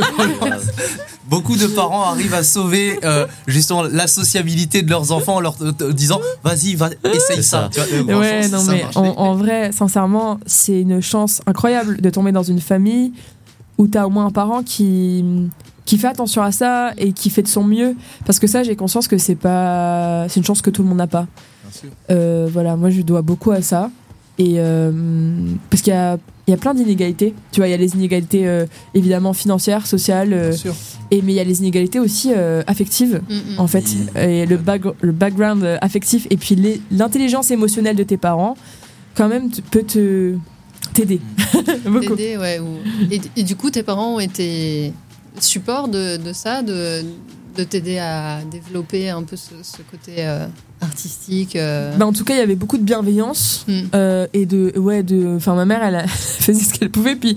beaucoup de parents arrivent à sauver euh, justement la sociabilité de leurs enfants en leur euh, euh, disant vas-y, va, essaye ça. ça. Tu vois, euh, Ouais, non ça mais en vrai, sincèrement, c'est une chance incroyable de tomber dans une famille où t'as au moins un parent qui qui fait attention à ça et qui fait de son mieux parce que ça j'ai conscience que c'est pas c'est une chance que tout le monde n'a pas Bien sûr. Euh, voilà moi je dois beaucoup à ça et euh, parce qu'il y a il y a plein d'inégalités tu vois il y a les inégalités euh, évidemment financières sociales euh, Bien sûr. et mais il y a les inégalités aussi euh, affectives Mm, mm. en fait et le, back- le background affectif et puis l'intelligence émotionnelle de tes parents quand même peut te t'aider beaucoup T'aider, ouais, ou- et, et du coup, tes parents ont été support de, de ça, de, de t'aider à développer un peu ce, ce côté euh, artistique. euh? Bah, en tout cas il y avait beaucoup de bienveillance Mm. euh, et de ouais de enfin ma mère elle a- faisait ce qu'elle pouvait puis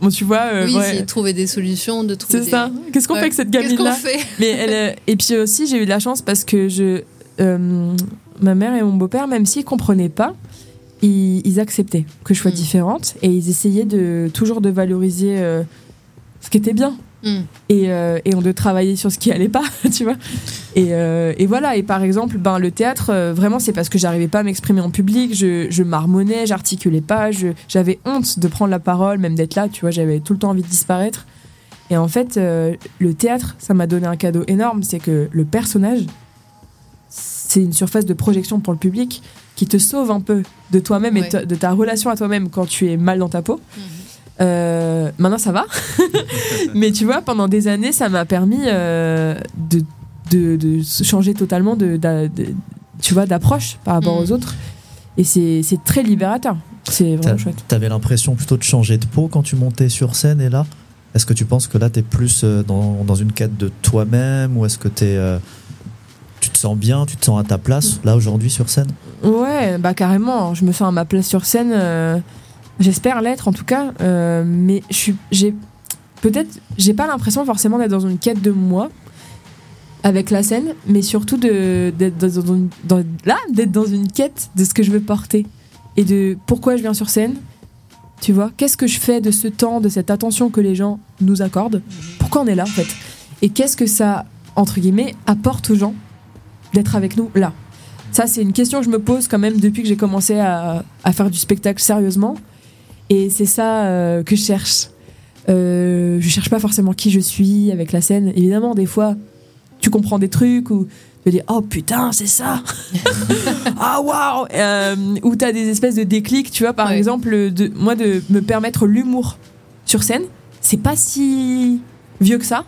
bon tu vois oui, ouais, c'est trouver des solutions, de trouver c'est des- ça qu'est-ce qu'on Ouais. fait avec cette gamine là fait? Mais elle et puis aussi j'ai eu de la chance parce que je ma mère et mon beau-père même s'ils comprenaient pas ils, ils acceptaient que je sois Mm. différente et ils essayaient de toujours de valoriser euh, ce qui était bien Mm. et, euh, et on de travailler sur ce qui allait pas, tu vois. Et, euh, et voilà, et par exemple, ben, le théâtre, euh, vraiment, c'est parce que j'arrivais pas à m'exprimer en public, je, je marmonnais, j'articulais pas, j'avais honte de prendre la parole, même d'être là, tu vois, j'avais tout le temps envie de disparaître. Et en fait, le théâtre, ça m'a donné un cadeau énorme, c'est que le personnage, c'est une surface de projection pour le public qui te sauve un peu de toi-même et Ouais. de ta relation à toi-même quand tu es mal dans ta peau. Mhm. Euh, maintenant ça va, mais tu vois, pendant des années, ça m'a permis euh, de, de, changer totalement de, tu vois, d'approche par rapport Mhm. aux autres. Et c'est c'est très libérateur. C'est vraiment chouette. T'avais l'impression plutôt de changer de peau quand tu montais sur scène et là Est-ce que tu penses que là t'es plus euh, dans, dans une quête de toi-même ou est-ce que t'es, euh, tu te sens bien, tu te sens à ta place là aujourd'hui sur scène Ouais, bah carrément. Je me sens à ma place sur scène. euh, J'espère l'être en tout cas. euh, mais je suis, j'ai peut-être, j'ai pas l'impression forcément d'être dans une quête de moi avec la scène, mais surtout d'être dans, une- dans- là, d'être dans une quête de ce que je veux porter et de pourquoi je viens sur scène. Tu vois, qu'est-ce que je fais de ce temps, de cette attention que les gens nous accordent? Pourquoi on est là en fait? Et qu'est-ce que ça, entre guillemets, apporte aux gens? D'être avec nous là ça, c'est une question que je me pose quand même depuis que j'ai commencé à, à faire du spectacle sérieusement. Et c'est ça euh, que je cherche. Euh, je cherche pas forcément qui je suis avec la scène. Évidemment, des fois, tu comprends des trucs ou tu te dis oh putain, c'est ça. ah waouh. Euh, Ou t'as des espèces de déclics, tu vois. Par Ouais. exemple, de, moi de me permettre l'humour sur scène, c'est pas si vieux que ça.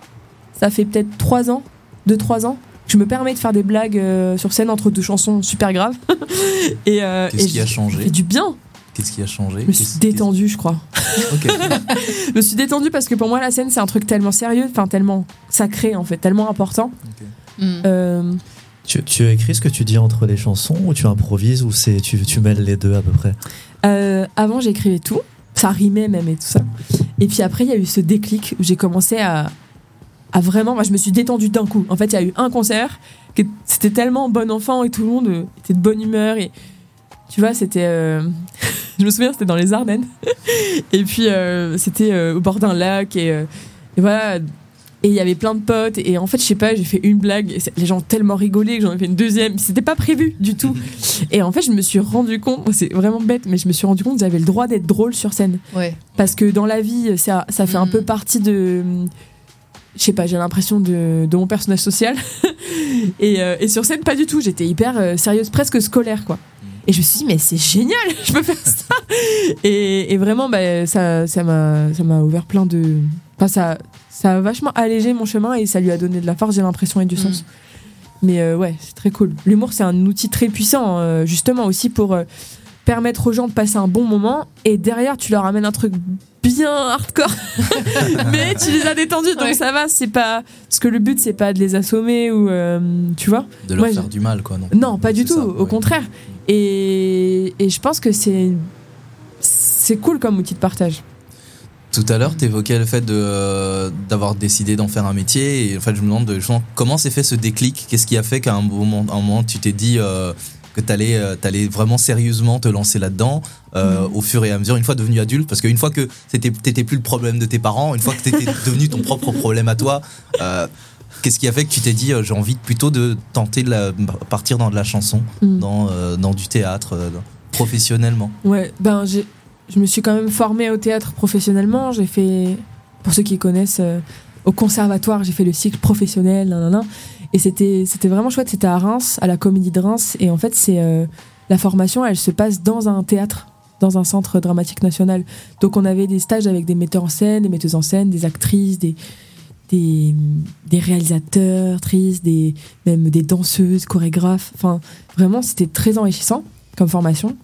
Ça fait peut-être trois ans, deux trois ans. Je me permets de faire des blagues euh, sur scène entre deux chansons super graves. et euh, Qu'est-ce qui a changé fait du bien. Qu'est-ce qui a changé Je me suis détendue, je crois. Ok. Je me suis détendue parce que pour moi, la scène, c'est un truc tellement sérieux, enfin tellement sacré, en fait, tellement important. Mm. Euh, tu, tu écris ce que tu dis entre les chansons ou tu improvises ou c'est tu, tu mêles les deux à peu près euh, avant, j'écrivais tout. Ça rimait même et tout ça. Et puis après, il y a eu ce déclic où j'ai commencé à, à vraiment. Moi, je me suis détendue d'un coup. En fait, il y a eu un concert. que C'était tellement bon enfant et tout le monde euh, était de bonne humeur. Et tu vois, c'était. euh, je me souviens, c'était dans les Ardennes. et puis, euh, c'était euh, au bord d'un lac. Et, et voilà. Et il y avait plein de potes. Et en fait, je sais pas, j'ai fait une blague. Et les gens ont tellement rigolé que j'en ai fait une deuxième. C'était pas prévu du tout. Et en fait, je me suis rendu compte, c'est vraiment bête, mais je me suis rendu compte que j'avais le droit d'être drôle sur scène. Ouais. Parce que dans la vie, ça, ça fait un Mhm. peu partie de. Je sais pas, j'ai l'impression de, de mon personnage social. et, euh, et sur scène, pas du tout. J'étais hyper euh, sérieuse, presque scolaire, quoi. Et je me suis dit, mais c'est génial, je peux faire ça. Et, et vraiment, bah, ça ça m'a ça m'a ouvert plein de. Enfin, ça, ça a vachement allégé mon chemin et ça lui a donné de la force, j'ai l'impression, et du sens. Mais euh, ouais, c'est très cool. L'humour, c'est un outil très puissant, justement aussi pour permettre aux gens de passer un bon moment. Et derrière, tu leur amènes un truc bien hardcore, mais tu les as détendus, donc Ouais. ça va. C'est pas parce que le but, c'est pas de les assommer ou euh, tu vois. De leur Moi, faire du mal, quoi. Non, Non, pas du tout. ça, au ouais. contraire. Et, et je pense que c'est c'est cool comme outil de partage. Tout à l'heure, tu évoquais le fait de, euh, d'avoir décidé d'en faire un métier. Et en fait, je me demande de, comment s'est fait ce déclic? Qu'est-ce qui a fait qu'à un moment, un moment tu t'es dit euh, que tu allais, vraiment sérieusement te lancer là-dedans euh, au fur et à mesure, une fois devenu adulte Parce qu'une fois que t'étais plus le problème de tes parents, une fois que t'étais devenu ton propre problème à toi, euh, qu'est-ce qui a fait que tu t'es dit euh, j'ai envie plutôt de tenter de la, partir dans de la chanson, Mm. dans, euh, dans du théâtre, euh, professionnellement? Ouais, ben je me suis quand même formée au théâtre professionnellement. J'ai fait, pour ceux qui connaissent, euh, au conservatoire, j'ai fait le cycle professionnel, nan, nan, nan. Et c'était, vraiment chouette. C'était à Reims, à la Comédie de Reims, et en fait, c'est euh, la formation, elle se passe dans un théâtre, dans un centre dramatique national. Donc, on avait des stages avec des metteurs en scène, des metteuses en scène, des actrices, des réalisateurs, des, même des danseuses, chorégraphes. Enfin, vraiment, c'était très enrichissant comme formation.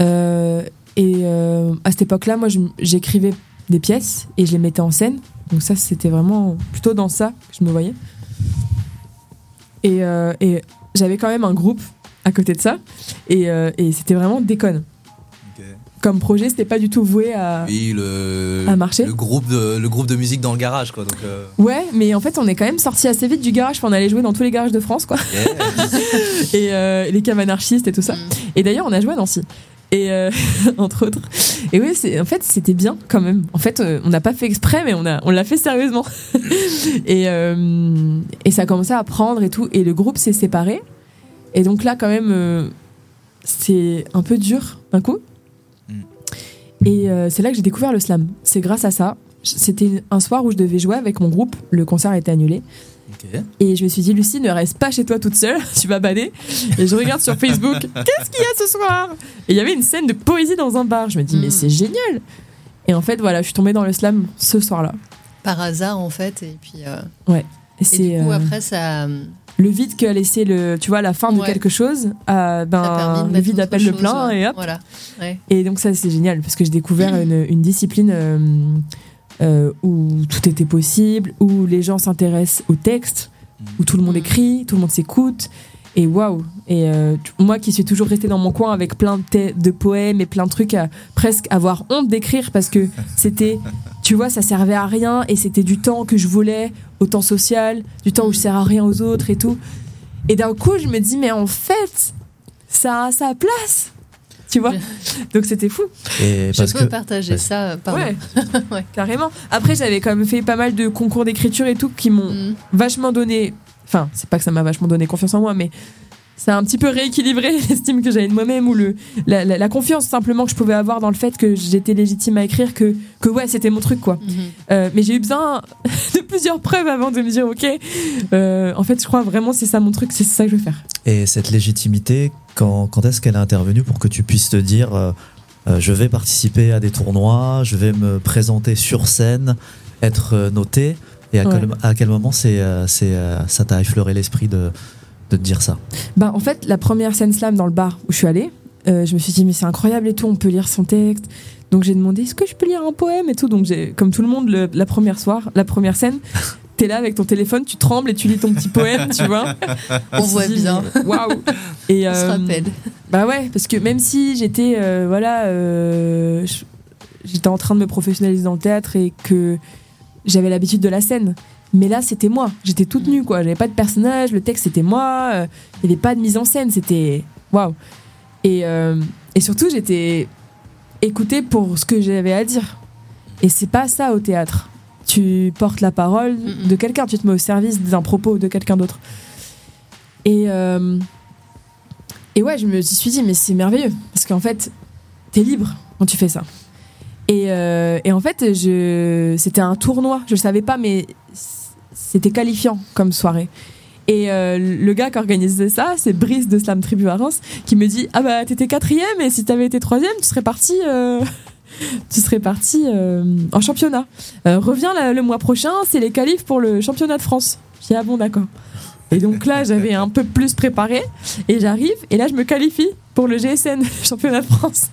Euh, et euh, à cette époque-là, moi, j'écrivais des pièces et je les mettais en scène. Donc ça, c'était vraiment plutôt dans ça que je me voyais. Et, euh, et j'avais quand même un groupe à côté de ça. Et, euh, et c'était vraiment déconne. Comme projet, c'était pas du tout voué à... Oui, le, À marcher le, groupe de, le groupe de musique dans le garage, quoi. Donc, euh, Ouais, mais en fait, on est quand même sorti assez vite du garage. Enfin, on allait jouer dans tous les garages de France, quoi. et euh, les caves anarchistes et tout ça. Et d'ailleurs, on a joué à Nancy. Et euh, entre autres. Et oui, en fait, c'était bien quand même. En fait, euh, on n'a pas fait exprès, mais on a, on l'a fait sérieusement. et euh, et ça a commencé à prendre et tout. Et le groupe s'est séparé. Et donc là, quand même, euh, c'est un peu dur d'un coup. Et euh, c'est là que j'ai découvert le slam. C'est grâce à ça. C'était un soir où je devais jouer avec mon groupe. Le concert a été annulé. Et je me suis dit, Lucie, ne reste pas chez toi toute seule, tu vas bader. Et je regarde sur Facebook, qu'est-ce qu'il y a ce soir? Et il y avait une scène de poésie dans un bar. Je me dis, mais c'est génial Et en fait, voilà, je suis tombée dans le slam ce soir-là. Par hasard, en fait. Et puis. euh, Ouais. Et du coup, euh, après, ça. le vide qu'a laissé le, tu vois, la fin de quelque chose. euh, ben, le vide appelle le plein ouais. et hop. Voilà. Ouais. Et donc ça, c'est génial parce que j'ai découvert une, une discipline euh, où tout était possible, où les gens s'intéressent au texte, où tout le monde écrit, tout le monde s'écoute. Et waouh Et euh, moi qui suis toujours restée dans mon coin avec plein de, de poèmes et plein de trucs à presque avoir honte d'écrire parce que c'était, tu vois, ça servait à rien et c'était du temps que je voulais, au temps social, du temps où je sers à rien aux autres et tout. Et d'un coup, je me dis, mais en fait, ça a sa place tu vois donc c'était fou Et Je parce peux que partager Ouais. ça. euh, Pardon. Ouais. Ouais. carrément après j'avais quand même fait pas mal de concours d'écriture et tout qui m'ont Mm. vachement donné enfin c'est pas que ça m'a vachement donné confiance en moi mais ça a un petit peu rééquilibré l'estime que j'avais de moi-même ou le la, la- la confiance simplement que je pouvais avoir dans le fait que j'étais légitime à écrire que que ouais c'était mon truc quoi Mhm. Euh, mais j'ai eu besoin de plusieurs preuves avant de me dire ok euh, en fait je crois vraiment c'est ça mon truc c'est ça que je veux faire Et cette légitimité, quand, quand est-ce qu'elle est intervenue pour que tu puisses te dire euh, je vais participer à des tournois, je vais me présenter sur scène, être noté Et à, Ouais. quel, à quel moment c'est, c'est, ça t'a effleuré l'esprit de, de te dire ça Bah, en fait, la première scène slam dans le bar où je suis allée, euh, je me suis dit, mais c'est incroyable et tout, on peut lire son texte. Donc j'ai demandé, est-ce que je peux lire un poème et tout? Donc j'ai, comme tout le monde, le- la première soir, la première scène, t'es là avec ton téléphone, tu trembles et tu lis ton petit poème, tu vois. On voit bien. Waouh. Et On se euh, rappelle. Bah ouais, parce que même si j'étais, euh, voilà, euh, j'étais en train de me professionnaliser dans le théâtre et que j'avais l'habitude de la scène. Mais là, c'était moi. J'étais toute nue, quoi. J'avais pas de personnage, le texte, c'était moi. euh, Il n'y avait pas de mise en scène. C'était. Waouh! Et, euh, et surtout, j'étais écoutée pour ce que j'avais à dire. Et c'est pas ça au théâtre. Tu portes la parole de quelqu'un, tu te mets au service d'un propos de quelqu'un d'autre. Et. euh, et ouais, je me suis dit, mais c'est merveilleux. Parce qu'en fait, t'es libre quand tu fais ça. Et, euh, et en fait, c'était un tournoi. Je le savais pas, mais c'était qualifiant comme soirée. Et euh, le gars qui organisait ça, c'est Brice de Slam Tribu à Reims, qui me dit Ah bah t'étais quatrième et si t'avais été troisième, tu serais parti euh, tu serais parti euh, en championnat. Reviens la- le mois prochain, c'est les qualifs pour le championnat de France. Je dis, ah bon, d'accord. Et donc là, j'avais un peu plus préparé, et j'arrive, et là, je me qualifie pour le GSN, championnat de France.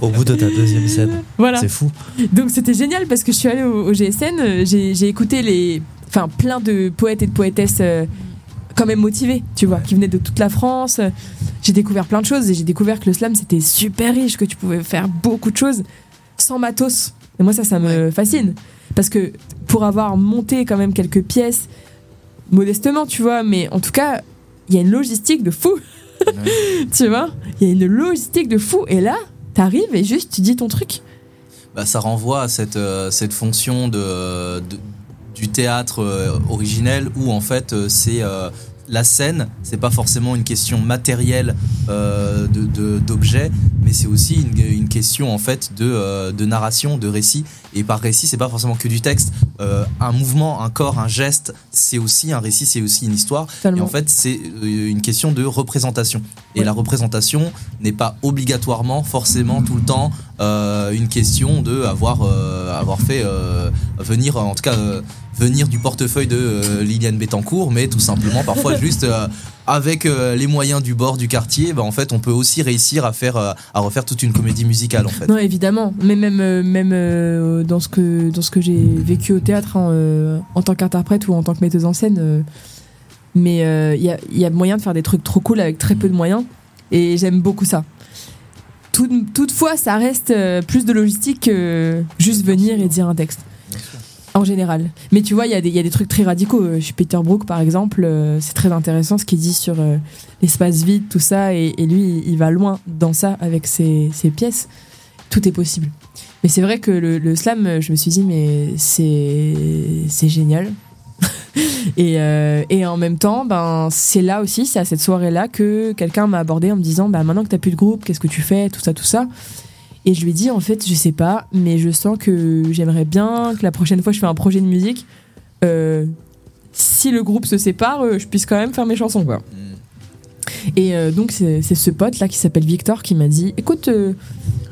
Au bout de ta deuxième scène. Voilà. C'est fou. Donc c'était génial parce que je suis allée au, au GSN, j'ai j'ai écouté les, enfin plein de poètes et de poétesses euh, quand même motivés, tu vois, qui venaient de toute la France. J'ai découvert plein de choses et j'ai découvert que le slam c'était super riche, que tu pouvais faire beaucoup de choses sans matos. Et moi ça, ça me fascine parce que pour avoir monté quand même quelques pièces, modestement, tu vois, mais en tout cas, il y a une logistique de fou. tu vois, il y a une logistique de fou et là, t'arrives et juste tu dis ton truc. bah, ça renvoie à cette, euh, cette fonction de, de- du théâtre euh, originel où en fait euh, c'est euh, la scène, c'est pas forcément une question matérielle euh, de- de- d'objet, mais c'est aussi une, une question en fait de, euh, de narration, de récit. Et par récit, c'est pas forcément que du texte. Euh, un mouvement, un corps, un geste, c'est aussi un récit, c'est aussi une histoire. Et Totalement. en fait, c'est une question de représentation. Et la représentation n'est pas obligatoirement, forcément, tout le temps, une question de avoir, euh, avoir fait euh, venir, en tout cas, euh, venir du portefeuille de euh, Liliane Bettencourt, mais tout simplement, parfois, juste euh, avec euh, les moyens du bord du quartier, bah, en fait, on peut aussi réussir à faire, euh, à refaire toute une comédie musicale, en fait. Non, évidemment. Mais même, euh, même euh, dans ce que, dans ce que j'ai vécu au théâtre hein, euh, en tant qu'interprète ou en tant que metteuse en scène. euh, mais euh, il y, a, y a moyen de faire des trucs trop cool avec très peu de moyens. Et j'aime beaucoup ça. Tout- toutefois, ça reste euh, plus de logistique que juste venir et dire un texte. En général. Mais tu vois, il y, a des- il y a des trucs très radicaux. Euh, Chez Peter Brook, par exemple, euh, c'est très intéressant ce qu'il dit sur l'espace vide, tout ça. Et, et lui, il va loin dans ça avec ses, ses pièces. Tout est possible. Mais c'est vrai que le, le slam, je me suis dit, mais c'est génial. et, euh, et en même temps, ben, c'est là aussi, c'est à cette soirée-là que quelqu'un m'a abordé en me disant, bah, maintenant que t'as plus de groupe, qu'est-ce que tu fais, tout ça, tout ça. Et je lui ai dit, en fait, je sais pas, mais je sens que j'aimerais bien que la prochaine fois que je fais un projet de musique, euh, si le groupe se sépare, euh, je puisse quand même faire mes chansons, quoi. Et euh, donc, c'est ce pote-là qui s'appelle Victor qui m'a dit, écoute, euh,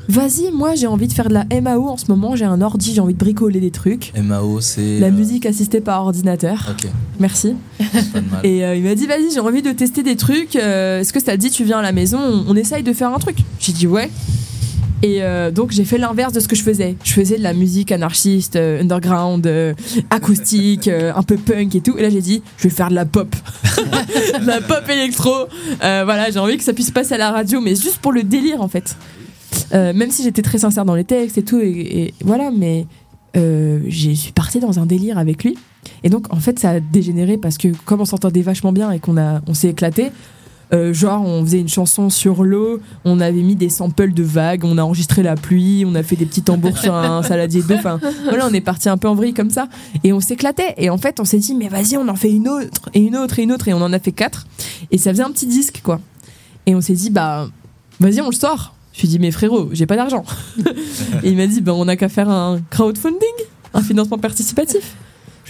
vas-y, moi j'ai envie de faire de la MAO en ce moment, j'ai un ordi, j'ai envie de bricoler des trucs. MAO, c'est. La euh, musique assistée par ordinateur. Ok, Merci. pas de mal. Et il m'a dit, vas-y, j'ai envie de tester des trucs. Est-ce que ça te dit, tu viens à la maison, on, on essaye de faire un truc? J'ai dit, ouais. Et euh, donc j'ai fait l'inverse de ce que je faisais. Je faisais de la musique anarchiste, euh, underground, euh, acoustique, euh, un peu punk et tout. Et là j'ai dit, je vais faire de la pop, de la pop électro. Euh, voilà, j'ai envie que ça puisse passer à la radio, mais juste pour le délire en fait. Euh, même si j'étais très sincère dans les textes et tout, et, et voilà, mais je suis partie dans un délire avec lui. Et donc en fait ça a dégénéré parce que comme on s'entendait vachement bien et qu'on on s'est éclaté. Euh, genre, on faisait une chanson sur l'eau, on avait mis des samples de vagues, on a enregistré la pluie, on a fait des petits tambours sur un saladier d'eau. Enfin, voilà, on est parti un peu en vrille comme ça. Et on s'éclatait. Et en fait, on s'est dit, mais vas-y, on en fait une autre, et une autre, et une autre. Et on en a fait quatre. Et ça faisait un petit disque, quoi. Et on s'est dit, bah, vas-y, on le sort. Je lui ai dit, mais frérot, j'ai pas d'argent. et il m'a dit, bah, on a qu'à faire un crowdfunding, un financement participatif.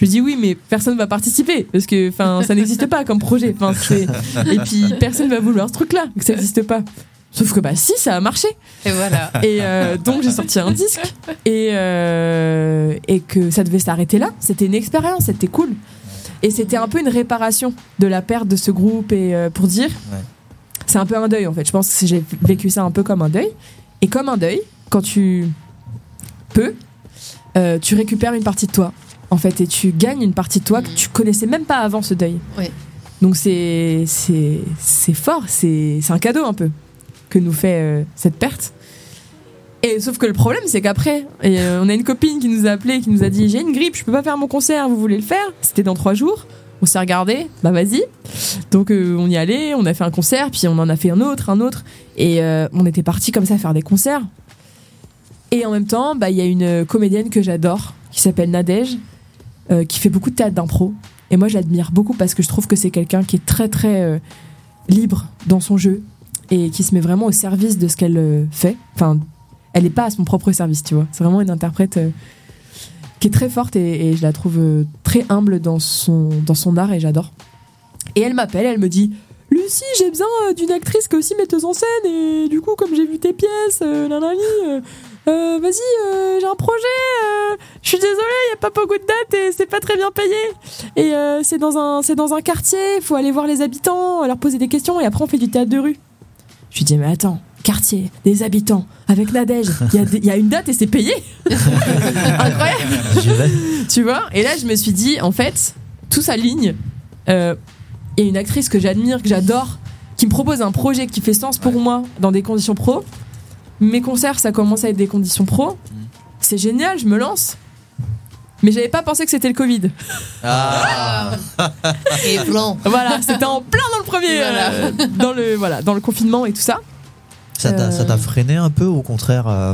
Je lui ai dit oui, mais personne va participer parce que enfin ça n'existe pas comme projet. Enfin, c'est- et puis personne va vouloir ce truc-là, que ça n'existe pas. Sauf que bah si, ça a marché. Et voilà. Et euh, donc j'ai sorti un disque et euh, et que ça devait s'arrêter là. C'était une expérience, c'était cool. Et c'était un peu une réparation de la perte de ce groupe et euh, pour dire, Ouais. c'est un peu un deuil en fait. Je pense que j'ai vécu ça un peu comme un deuil. Et comme un deuil, quand tu peux, euh, tu récupères une partie de toi en fait et tu gagnes une partie de toi que tu connaissais même pas avant ce deuil. Donc c'est c'est fort, c'est c'est un cadeau un peu que nous fait euh, cette perte. Et sauf que le problème c'est qu'après, euh, on a une copine qui nous a appelé, qui nous a dit j'ai une grippe, je peux pas faire mon concert, vous voulez le faire? C'était dans trois jours. On s'est regardé, bah vas-y. Donc euh, on y allait, on a fait un concert, puis on en a fait un autre, un autre, et on était parti comme ça faire des concerts. Et en même temps, bah il y a une comédienne que j'adore qui s'appelle Nadège, euh, qui fait beaucoup de théâtre d'impro. Et moi, je l'admire beaucoup parce que je trouve que c'est quelqu'un qui est très très euh, libre dans son jeu et qui se met vraiment au service de ce qu'elle euh, fait. Enfin, elle n'est pas à son propre service, tu vois. C'est vraiment une interprète qui est très forte et, je la trouve très humble dans son, dans son art et j'adore. Et elle m'appelle, elle me dit Lucie, j'ai besoin d'une actrice qui est aussi metteuse en scène et du coup, comme j'ai vu tes pièces, nanani, euh, Vas-y, euh, j'ai un projet. euh, je suis désolée, il y a pas beaucoup de dates et c'est pas très bien payé. Et c'est dans un, c'est dans un quartier. Il faut aller voir les habitants, leur poser des questions et après on fait du théâtre de rue. Je lui dis mais attends, quartier, des habitants, avec Nadège, il y, y a une date et c'est payé. Incroyable. Tu vois Et là, je me suis dit, en fait, tout s'aligne. Il y a une actrice que j'admire, que j'adore, qui me propose un projet qui fait sens pour moi dans des conditions pro. Mes concerts, ça commence à être des conditions pro. C'est génial, je me lance. Mais j'avais pas pensé que c'était le Covid. Ah. Et blanc. Voilà, c'était en plein dans le premier, Voilà. euh, dans le voilà, dans le confinement et tout ça. Ça t'a Euh. ça t'a freiné un peu ou au contraire euh,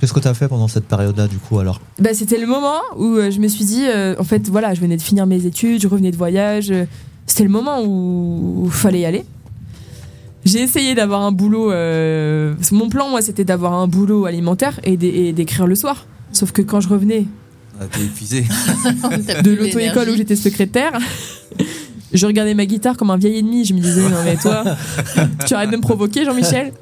Qu'est-ce que t'as fait pendant cette période-là du coup alors? Bah, c'était le moment où euh, je me suis dit, euh, en fait, voilà, je venais de finir mes études, je revenais de voyage. euh, c'était le moment où il fallait y aller. J'ai essayé d'avoir un boulot. euh, mon plan, moi, c'était d'avoir un boulot alimentaire et d'é- et d'écrire le soir. Sauf que quand je revenais Ah, T'es épuisé. de l'auto-école où j'étais secrétaire, je regardais ma guitare comme un vieil ennemi. Je me disais, non, mais toi, tu arrêtes de me provoquer, Jean-Michel.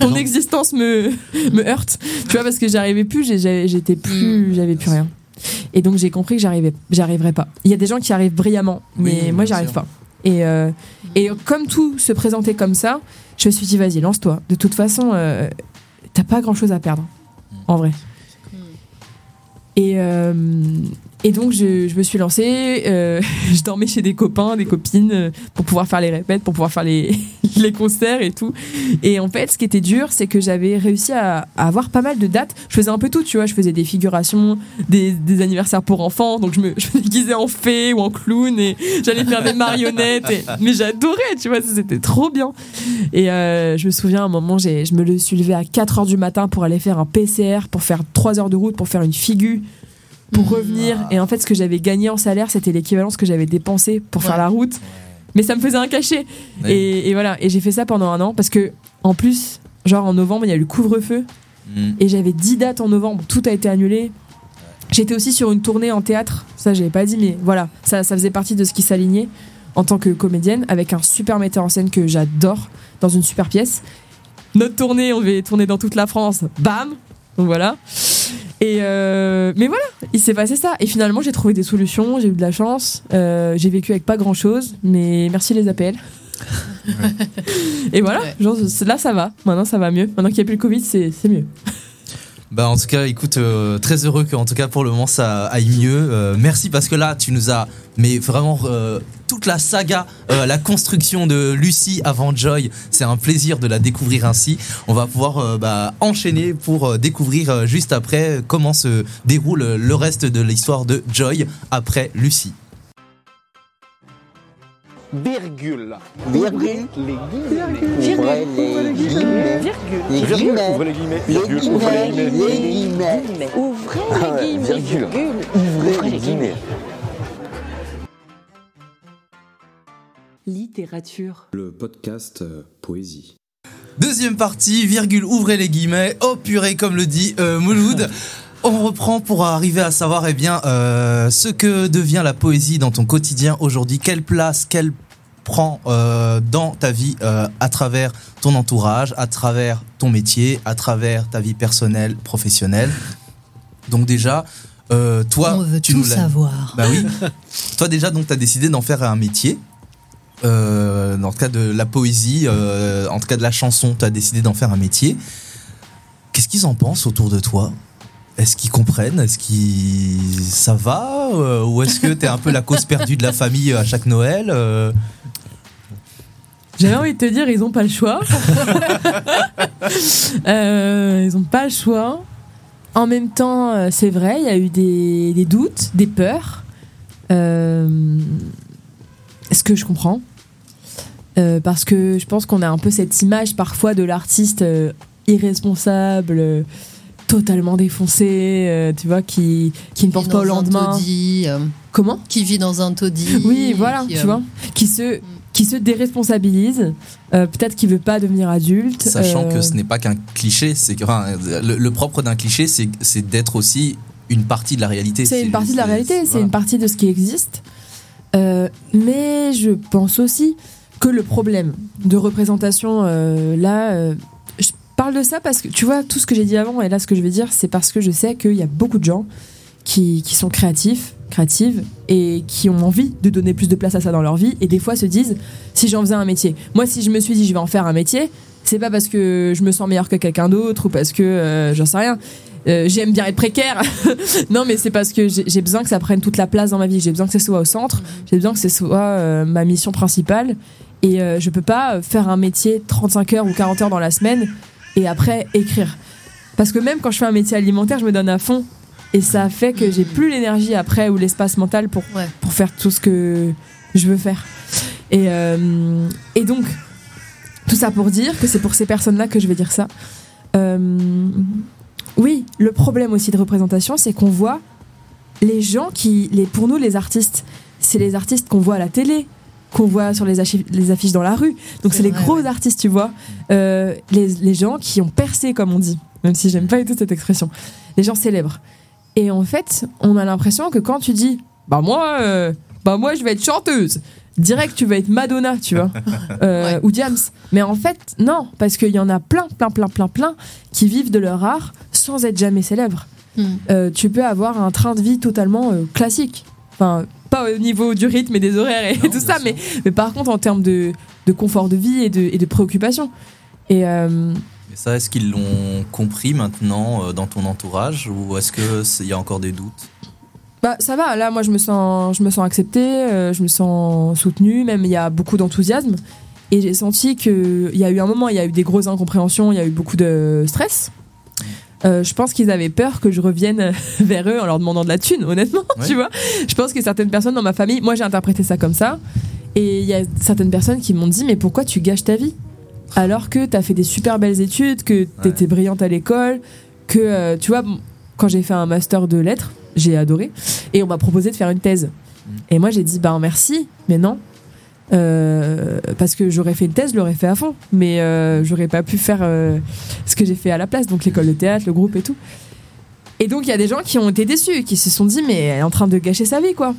Ton existence me, me heurte. Tu vois, parce que j'arrivais plus, j'étais plus, j'avais plus rien. Et donc, j'ai compris que j'arrivais, j'arriverais pas. Il y a des gens qui arrivent brillamment, mais Oui, moi, j'arrive pas. Et, euh, et comme tout se présentait comme ça, je me suis dit, vas-y, lance-toi. De toute façon, euh, t'as pas grand-chose à perdre, en vrai. Et, euh, et donc, je, je me suis lancée. euh, je dormais chez des copains, des copines, euh, pour pouvoir faire les répètes, pour pouvoir faire les, les concerts et tout. Et en fait, ce qui était dur, c'est que j'avais réussi à, à avoir pas mal de dates. Je faisais un peu tout, tu vois. Je faisais des figurations, des, des anniversaires pour enfants. Donc, je me, je me déguisais en fée ou en clown et j'allais faire des marionnettes. et- mais j'adorais, tu vois. C'était trop bien. Et euh, je me souviens, à un moment, j'ai- je me le suis levé à 4 heures du matin pour aller faire un PCR, pour faire 3 heures de route, pour faire une figure pour revenir. Et en fait, ce que j'avais gagné en salaire, c'était l'équivalent de ce que j'avais dépensé pour faire la route. Mais ça me faisait un cachet. Oui. Et, et voilà. Et j'ai fait ça pendant un an parce que, en plus, genre en novembre, il y a eu le couvre-feu. Mm. Et j'avais 10 dates en novembre. Tout a été annulé. J'étais aussi sur une tournée en théâtre. Ça, j'avais pas dit, mais voilà. Ça, ça faisait partie de ce qui s'alignait en tant que comédienne avec un super metteur en scène que j'adore dans une super pièce. Notre tournée, on devait tourner dans toute la France. Bam! Donc voilà. Et euh, mais voilà, il s'est passé ça. Et finalement, j'ai trouvé des solutions, j'ai eu de la chance. Euh, j'ai vécu avec pas grand chose, mais merci les APL. Et voilà, genre, là ça va. Maintenant ça va mieux. Maintenant qu'il n'y a plus le Covid, c'est c'est mieux. Bah en tout cas, écoute, euh, très heureux que en tout cas pour le moment ça aille mieux. Euh, merci parce que là tu nous as, mais vraiment euh, toute la saga, euh, la construction de Lucie avant Joy, c'est un plaisir de la découvrir ainsi. On va pouvoir euh, bah, enchaîner pour découvrir juste après comment se déroule le reste de l'histoire de Joy après Lucie. Virgule. Virgule. Les guillemets. Ouvrez les guillemets. Virgule. Ouvrez les guillemets. Virgule. Ouvrez les guillemets. guillemets. Les. Ouvrez Ah les guillemets. virgule. Virgule. Ouvrez les guillemets. Littérature. Le podcast euh, Poésie. Deuxième partie, virgule, ouvrez les guillemets, oh purée comme le dit euh, Mouloud. On reprend pour arriver à savoir eh bien euh, ce que devient la poésie dans ton quotidien aujourd'hui, quelle place qu'elle prend euh, dans ta vie euh, à travers ton entourage, à travers ton métier, à travers ta vie personnelle, professionnelle. Donc déjà, euh, toi, On veut tu tout nous savoir. Bah oui. toi déjà, donc tu as décidé d'en faire un métier. Dans le cas de la poésie, en tout cas de la chanson, tu as décidé d'en faire un métier. Qu'est-ce qu'ils en pensent autour de toi? Est-ce qu'ils comprennent? Est-ce qu'ils ça va? Euh, Ou est-ce que tu es un peu la cause perdue de la famille à chaque Noël Euh, J'avais envie de te dire, ils n'ont pas le choix. Euh, ils n'ont pas le choix. En même temps, euh, c'est vrai, il y a eu des, des doutes, des peurs. Euh, ce que je comprends. Euh, parce que je pense qu'on a un peu cette image parfois de l'artiste euh, irresponsable, euh, totalement défoncé, euh, tu vois, qui, qui ne pense pas au Dans un lendemain. taudis, euh, Comment? Qui vit dans un taudis. Oui, voilà, qui, tu euh, vois, qui se, qui se déresponsabilise. euh, Peut-être qu'il veut pas devenir adulte. Sachant euh, que ce n'est pas qu'un cliché, c'est que enfin, le, le propre d'un cliché, c'est d'être aussi une partie de la réalité. C'est une partie de la réalité, c'est voilà. une partie de ce qui existe. Euh, mais je pense aussi que le problème de représentation, euh, là, euh, parle de ça parce que tu vois tout ce que j'ai dit avant et là ce que je vais dire c'est parce que je sais qu'il y a beaucoup de gens qui, qui sont créatifs, créatives et qui ont envie de donner plus de place à ça dans leur vie et des fois se disent si j'en faisais un métier. Moi si je me suis dit je vais en faire un métier, c'est pas parce que je me sens meilleur que quelqu'un d'autre ou parce que euh, j'en sais rien. Euh, j'aime bien être précaire. non, mais c'est parce que j'ai besoin que ça prenne toute la place dans ma vie. J'ai besoin que ce soit au centre. J'ai besoin que ce soit euh, ma mission principale. Et euh, je peux pas faire un métier 35 heures ou 40 heures dans la semaine et après écrire. Parce que même quand je fais un métier alimentaire, je me donne à fond. Et ça fait que j'ai plus l'énergie après ou l'espace mental pour, pour faire tout ce que je veux faire. Et, euh, et donc, tout ça pour dire que c'est pour ces personnes-là que je vais dire ça. Euh, oui, le problème aussi de représentation, c'est qu'on voit les gens qui, les, pour nous, les artistes, c'est les artistes qu'on voit à la télé, qu'on voit sur les, affiches- les affiches dans la rue. Donc c'est les gros artistes, tu vois. Euh, les, les gens qui ont percé, comme on dit, même si j'aime pas du tout cette expression. Les gens célèbres. Et en fait, on a l'impression que quand tu dis, bah moi, euh, bah moi, je vais être chanteuse. Direct, tu vas être Madonna, tu vois, euh, ou James. Mais en fait, non, parce qu'il y en a plein, plein, plein, plein, plein qui vivent de leur art sans être jamais célèbres. Hmm. Tu peux avoir un train de vie totalement classique. Enfin, pas au niveau du rythme et des horaires et tout ça, mais, mais par contre en termes de, de confort de vie et de, et de préoccupation. Et euh, ça, est-ce qu'ils l'ont compris maintenant euh, dans ton entourage ou est-ce qu'il y a encore des doutes? Bah, ça va, là, moi, je me sens, je me sens acceptée, euh, je me sens soutenue, même il y a beaucoup d'enthousiasme. Et j'ai senti qu'il y a eu un moment, il y a eu des grosses incompréhensions, il y a eu beaucoup de stress. Euh, je pense qu'ils avaient peur que je revienne vers eux en leur demandant de la thune, honnêtement, Ouais. tu vois. Je pense que certaines personnes dans ma famille, moi j'ai interprété ça comme ça, et il y a certaines personnes qui m'ont dit, mais pourquoi tu gâches ta vie? Alors que tu as fait des super belles études, que tu étais brillante à l'école, que euh, tu vois, quand j'ai fait un master de lettres, j'ai adoré, et on m'a proposé de faire une thèse. Et moi j'ai dit, bah merci, mais non. Euh, parce que j'aurais fait une thèse, je l'aurais fait à fond, mais euh, j'aurais pas pu faire euh, ce que j'ai fait à la place, donc l'école de théâtre, le groupe et tout. Et donc il y a des gens qui ont été déçus, qui se sont dit, mais elle est en train de gâcher sa vie, quoi.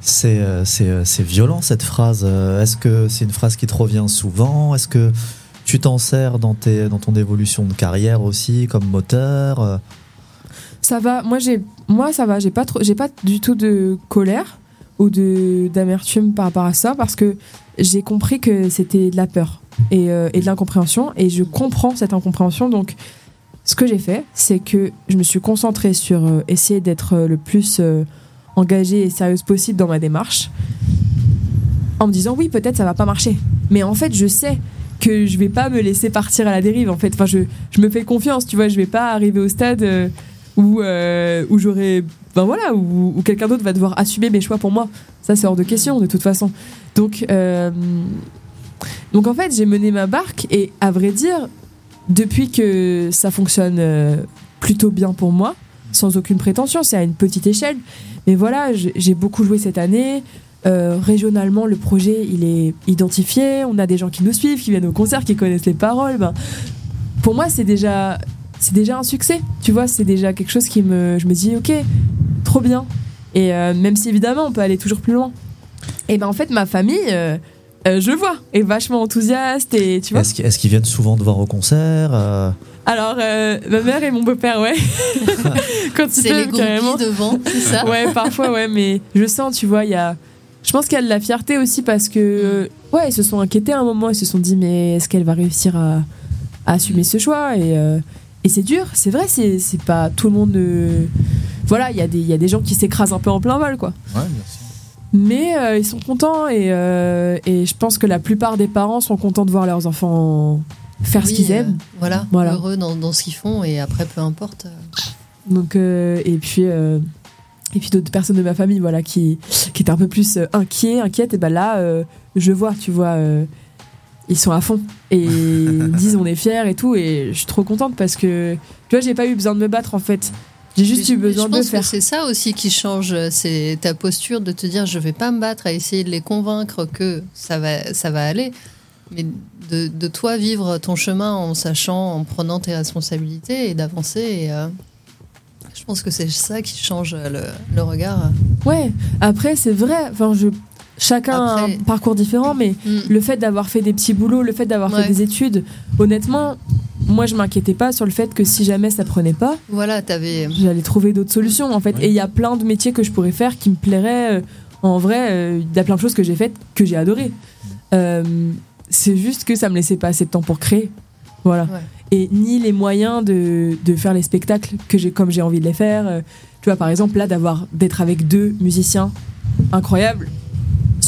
C'est euh, c'est, violent cette phrase. Est-ce que c'est une phrase qui te revient souvent? Est-ce que tu t'en sers dans, tes, dans ton évolution de carrière aussi comme moteur? Ça va, moi j'ai moi ça va, j'ai pas trop j'ai pas du tout de colère ou d'amertume par rapport à ça parce que j'ai compris que c'était de la peur et, euh, et de l'incompréhension et je comprends cette incompréhension donc ce que j'ai fait, c'est que je me suis concentrée sur euh, essayer d'être euh, le plus engagée et sérieuse possible dans ma démarche en me disant oui, peut-être ça va pas marcher. Mais en fait, je sais que je vais pas me laisser partir à la dérive en fait. Enfin, je, je me fais confiance, tu vois, je vais pas arriver au stade où, euh, où j'aurai. Ben voilà, où quelqu'un d'autre va devoir assumer mes choix pour moi. Ça, c'est hors de question de toute façon. Donc, euh, donc en fait, j'ai mené ma barque et à vrai dire, depuis que ça fonctionne euh, plutôt bien pour moi, sans aucune prétention, c'est à une petite échelle. Mais voilà, j'ai j'ai beaucoup joué cette année. Euh, régionalement, le projet il est identifié. On a des gens qui nous suivent, qui viennent au concert, qui connaissent les paroles. Ben, pour moi, c'est déjà, c'est déjà un succès. Tu vois, c'est déjà quelque chose qui me, je me dis, ok, trop bien. Et euh, même si évidemment, on peut aller toujours plus loin. Et ben en fait, ma famille, euh, euh, je vois, est vachement enthousiaste et tu vois. Est-ce qu'ils viennent souvent te voir au concert Euh, Alors, euh, ma mère et mon beau-père, ouais. Quand ils C'est les peuvent, carrément. groupies devant, c'est ça? Ouais, parfois, ouais, mais je sens, tu vois, il y a. Je pense qu'il y a de la fierté aussi parce que, ouais, ils se sont inquiétés à un moment, ils se sont dit, mais est-ce qu'elle va réussir à, à assumer ce choix? Et, euh, et c'est dur, c'est vrai, c'est c'est pas tout le monde. Euh, Voilà, il y, a des- il y a des gens qui s'écrasent un peu en plein vol, quoi. Ouais. Mais euh, ils sont contents et, euh, et je pense que la plupart des parents sont contents de voir leurs enfants faire ce qu'ils euh, aiment. voilà, Voilà. heureux dans, dans ce qu'ils font et après, peu importe. euh, Donc euh, et puis euh, et puis d'autres personnes de ma famille voilà qui qui étaient un peu plus euh, inquiets, inquiètes et ben là euh, je vois, tu vois euh, ils sont à fond et ils disent on est fiers et tout et je suis trop contente parce que tu vois, j'ai pas eu besoin de me battre en fait. J'ai juste eu besoin je pense que faire. c'est ça aussi qui change, c'est ta posture de te dire je vais pas me battre à essayer de les convaincre que ça va, ça va aller, mais de, de toi vivre ton chemin en sachant, en prenant tes responsabilités et d'avancer. Et, euh, je pense que c'est ça qui change le, le regard. Ouais, après c'est vrai, enfin je chacun a un parcours différent mais le fait d'avoir fait des petits boulots, le fait d'avoir Ouais. fait des études, honnêtement, moi, je m'inquiétais pas sur le fait que si jamais ça prenait pas, Voilà, t'avais. j'allais trouver d'autres solutions en fait. Et il y a plein de métiers que je pourrais faire qui me plairaient. euh, en vrai, euh, il y a plein de choses que j'ai faites que j'ai adorées. Euh, c'est juste que ça me laissait pas assez de temps pour créer. Voilà. Ouais. Et ni les moyens de, de faire les spectacles que j'ai comme j'ai envie de les faire. Euh, tu vois, par exemple, là, d'avoir d'être avec deux musiciens incroyables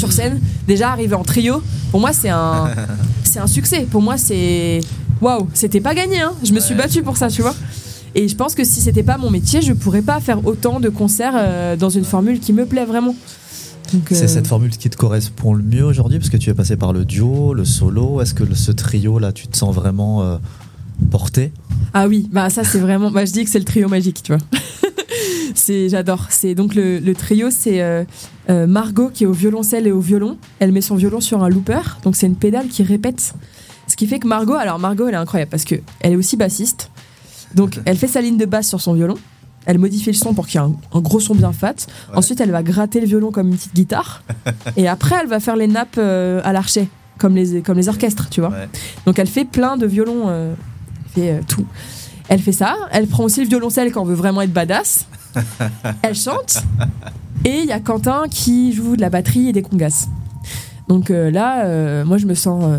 sur scène, déjà arriver en trio, pour moi, c'est un, c'est un succès. Pour moi, c'est. Waouh, c'était pas gagné, hein. Je me suis battue pour ça, tu vois. Et je pense que si c'était pas mon métier, je pourrais pas faire autant de concerts euh, dans une formule qui me plaît vraiment. C'est euh, cette formule qui te correspond le mieux aujourd'hui parce que tu es passé par le duo, le solo. Est-ce que le- ce trio là, tu te sens vraiment euh, porté? Ah oui, bah ça c'est vraiment. Bah, je dis que c'est le trio magique, tu vois. c'est, j'adore. C'est donc le, le trio, c'est euh, euh, Margot qui est au violoncelle et au violon. Elle met son violon sur un looper, donc c'est une pédale qui répète. Ce qui fait que Margot, alors Margot, elle est incroyable parce que elle est aussi bassiste. Donc elle fait sa ligne de basse sur son violon. Elle modifie le son pour qu'il y ait un, un gros son bien fat. Ensuite, elle va gratter le violon comme une petite guitare. et après, elle va faire les nappes euh, à l'archet, comme les, comme les orchestres, tu vois. Ouais. Donc elle fait plein de violons, elle fait tout. Elle fait ça, elle prend aussi le violoncelle quand on veut vraiment être badass. elle chante. Et il y a Quentin qui joue de la batterie et des congas. Donc euh, là, euh, moi je me sens, euh,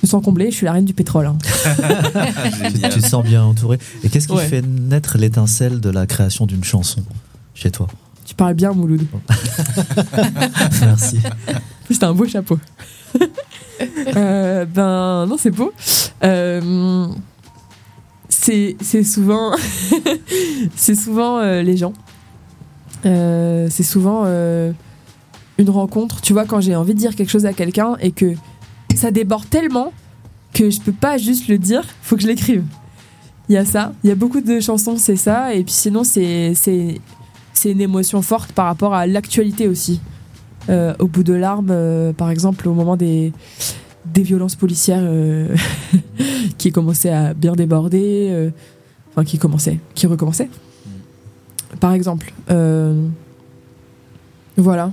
je me sens comblée, je suis la reine du pétrole. hein. tu, tu te sens bien entouré. Et qu'est-ce qui Ouais. fait naître l'étincelle de la création d'une chanson chez toi? Tu parles bien, Mouloud. Merci. C'est un beau chapeau. Euh, ben non, c'est beau. C'est souvent c'est souvent euh, les gens. Euh, c'est souvent euh, une rencontre. Tu vois, quand j'ai envie de dire quelque chose à quelqu'un et que ça déborde tellement que je peux pas juste le dire, faut que je l'écrive. Il y a ça. Il y a beaucoup de chansons, c'est ça. Et puis sinon, c'est une émotion forte par rapport à l'actualité aussi. Au bout de l'arme, euh, par exemple, au moment des, des violences policières euh, qui commençaient à bien déborder, euh, enfin qui commençaient, qui recommençaient. Par exemple, euh, voilà.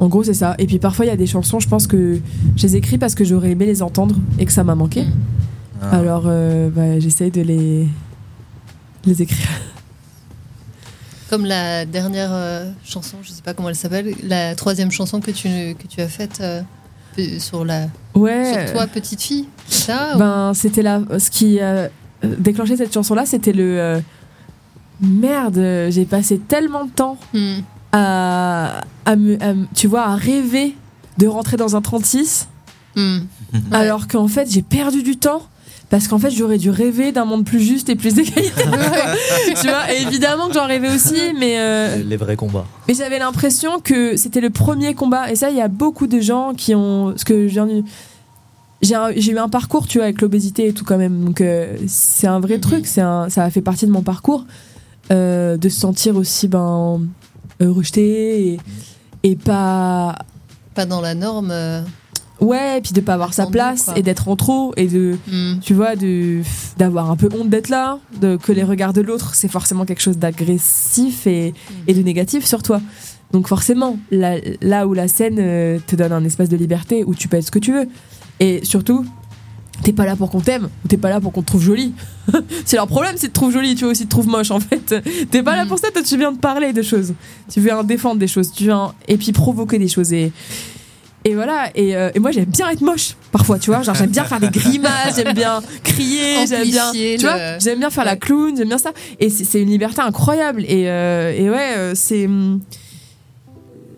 En gros, c'est ça. Et puis parfois, il y a des chansons, je pense que je les écris parce que j'aurais aimé les entendre et que ça m'a manqué. Ah. Alors, euh, bah, j'essaye de les, les écrire. Comme la dernière euh, chanson, je sais pas comment elle s'appelle, la troisième chanson que tu, que tu as faite euh, sur, la, Ouais. sur toi, petite fille. Ça ou- Ben, c'était là. Ce qui a déclenché cette chanson-là, c'était le. euh, merde, euh, j'ai passé tellement de temps Hmm. à, à me- à me- tu vois, à rêver de rentrer dans un 36, Hmm. alors qu'en fait, j'ai perdu du temps. Parce qu'en fait, j'aurais dû rêver d'un monde plus juste et plus égalitaire. tu vois, et évidemment que j'en rêvais aussi, mais euh, Les, vrais combats. mais j'avais l'impression que c'était le premier combat. Et ça, il y a beaucoup de gens qui ont. Ce que J'ai eu un parcours, tu vois, avec l'obésité et tout quand même. Donc euh, c'est un vrai truc. C'est un, ça a fait partie de mon parcours euh, de se sentir aussi ben rejeté et, et pas. Pas dans la norme. Ouais, et puis de pas avoir sa place et d'être en trop et de hmm. tu vois, de d'avoir un peu honte d'être là, de que les regards de l'autre, c'est forcément quelque chose d'agressif et, et de négatif sur toi. Donc forcément, là, là où la scène euh, te donne un espace de liberté où tu peux être ce que tu veux. Et surtout, t'es pas là pour qu'on t'aime, ou t'es pas là pour qu'on te trouve jolie. c'est leur problème, c'est de te trouver jolie, tu veux aussi te trouves moche en fait. T'es pas là pour ça, toi tu viens de parler de choses. Tu viens défendre des choses, tu viens et puis provoquer des choses. Et, et voilà, et, euh, et moi j'aime bien être moche parfois, tu vois. Genre j'aime bien faire des grimaces, j'aime bien crier, j'aime bien. Tu le- vois, j'aime bien faire la clown, j'aime bien ça. Et c'est c'est une liberté incroyable. Et, euh, et ouais, euh, c'est hum,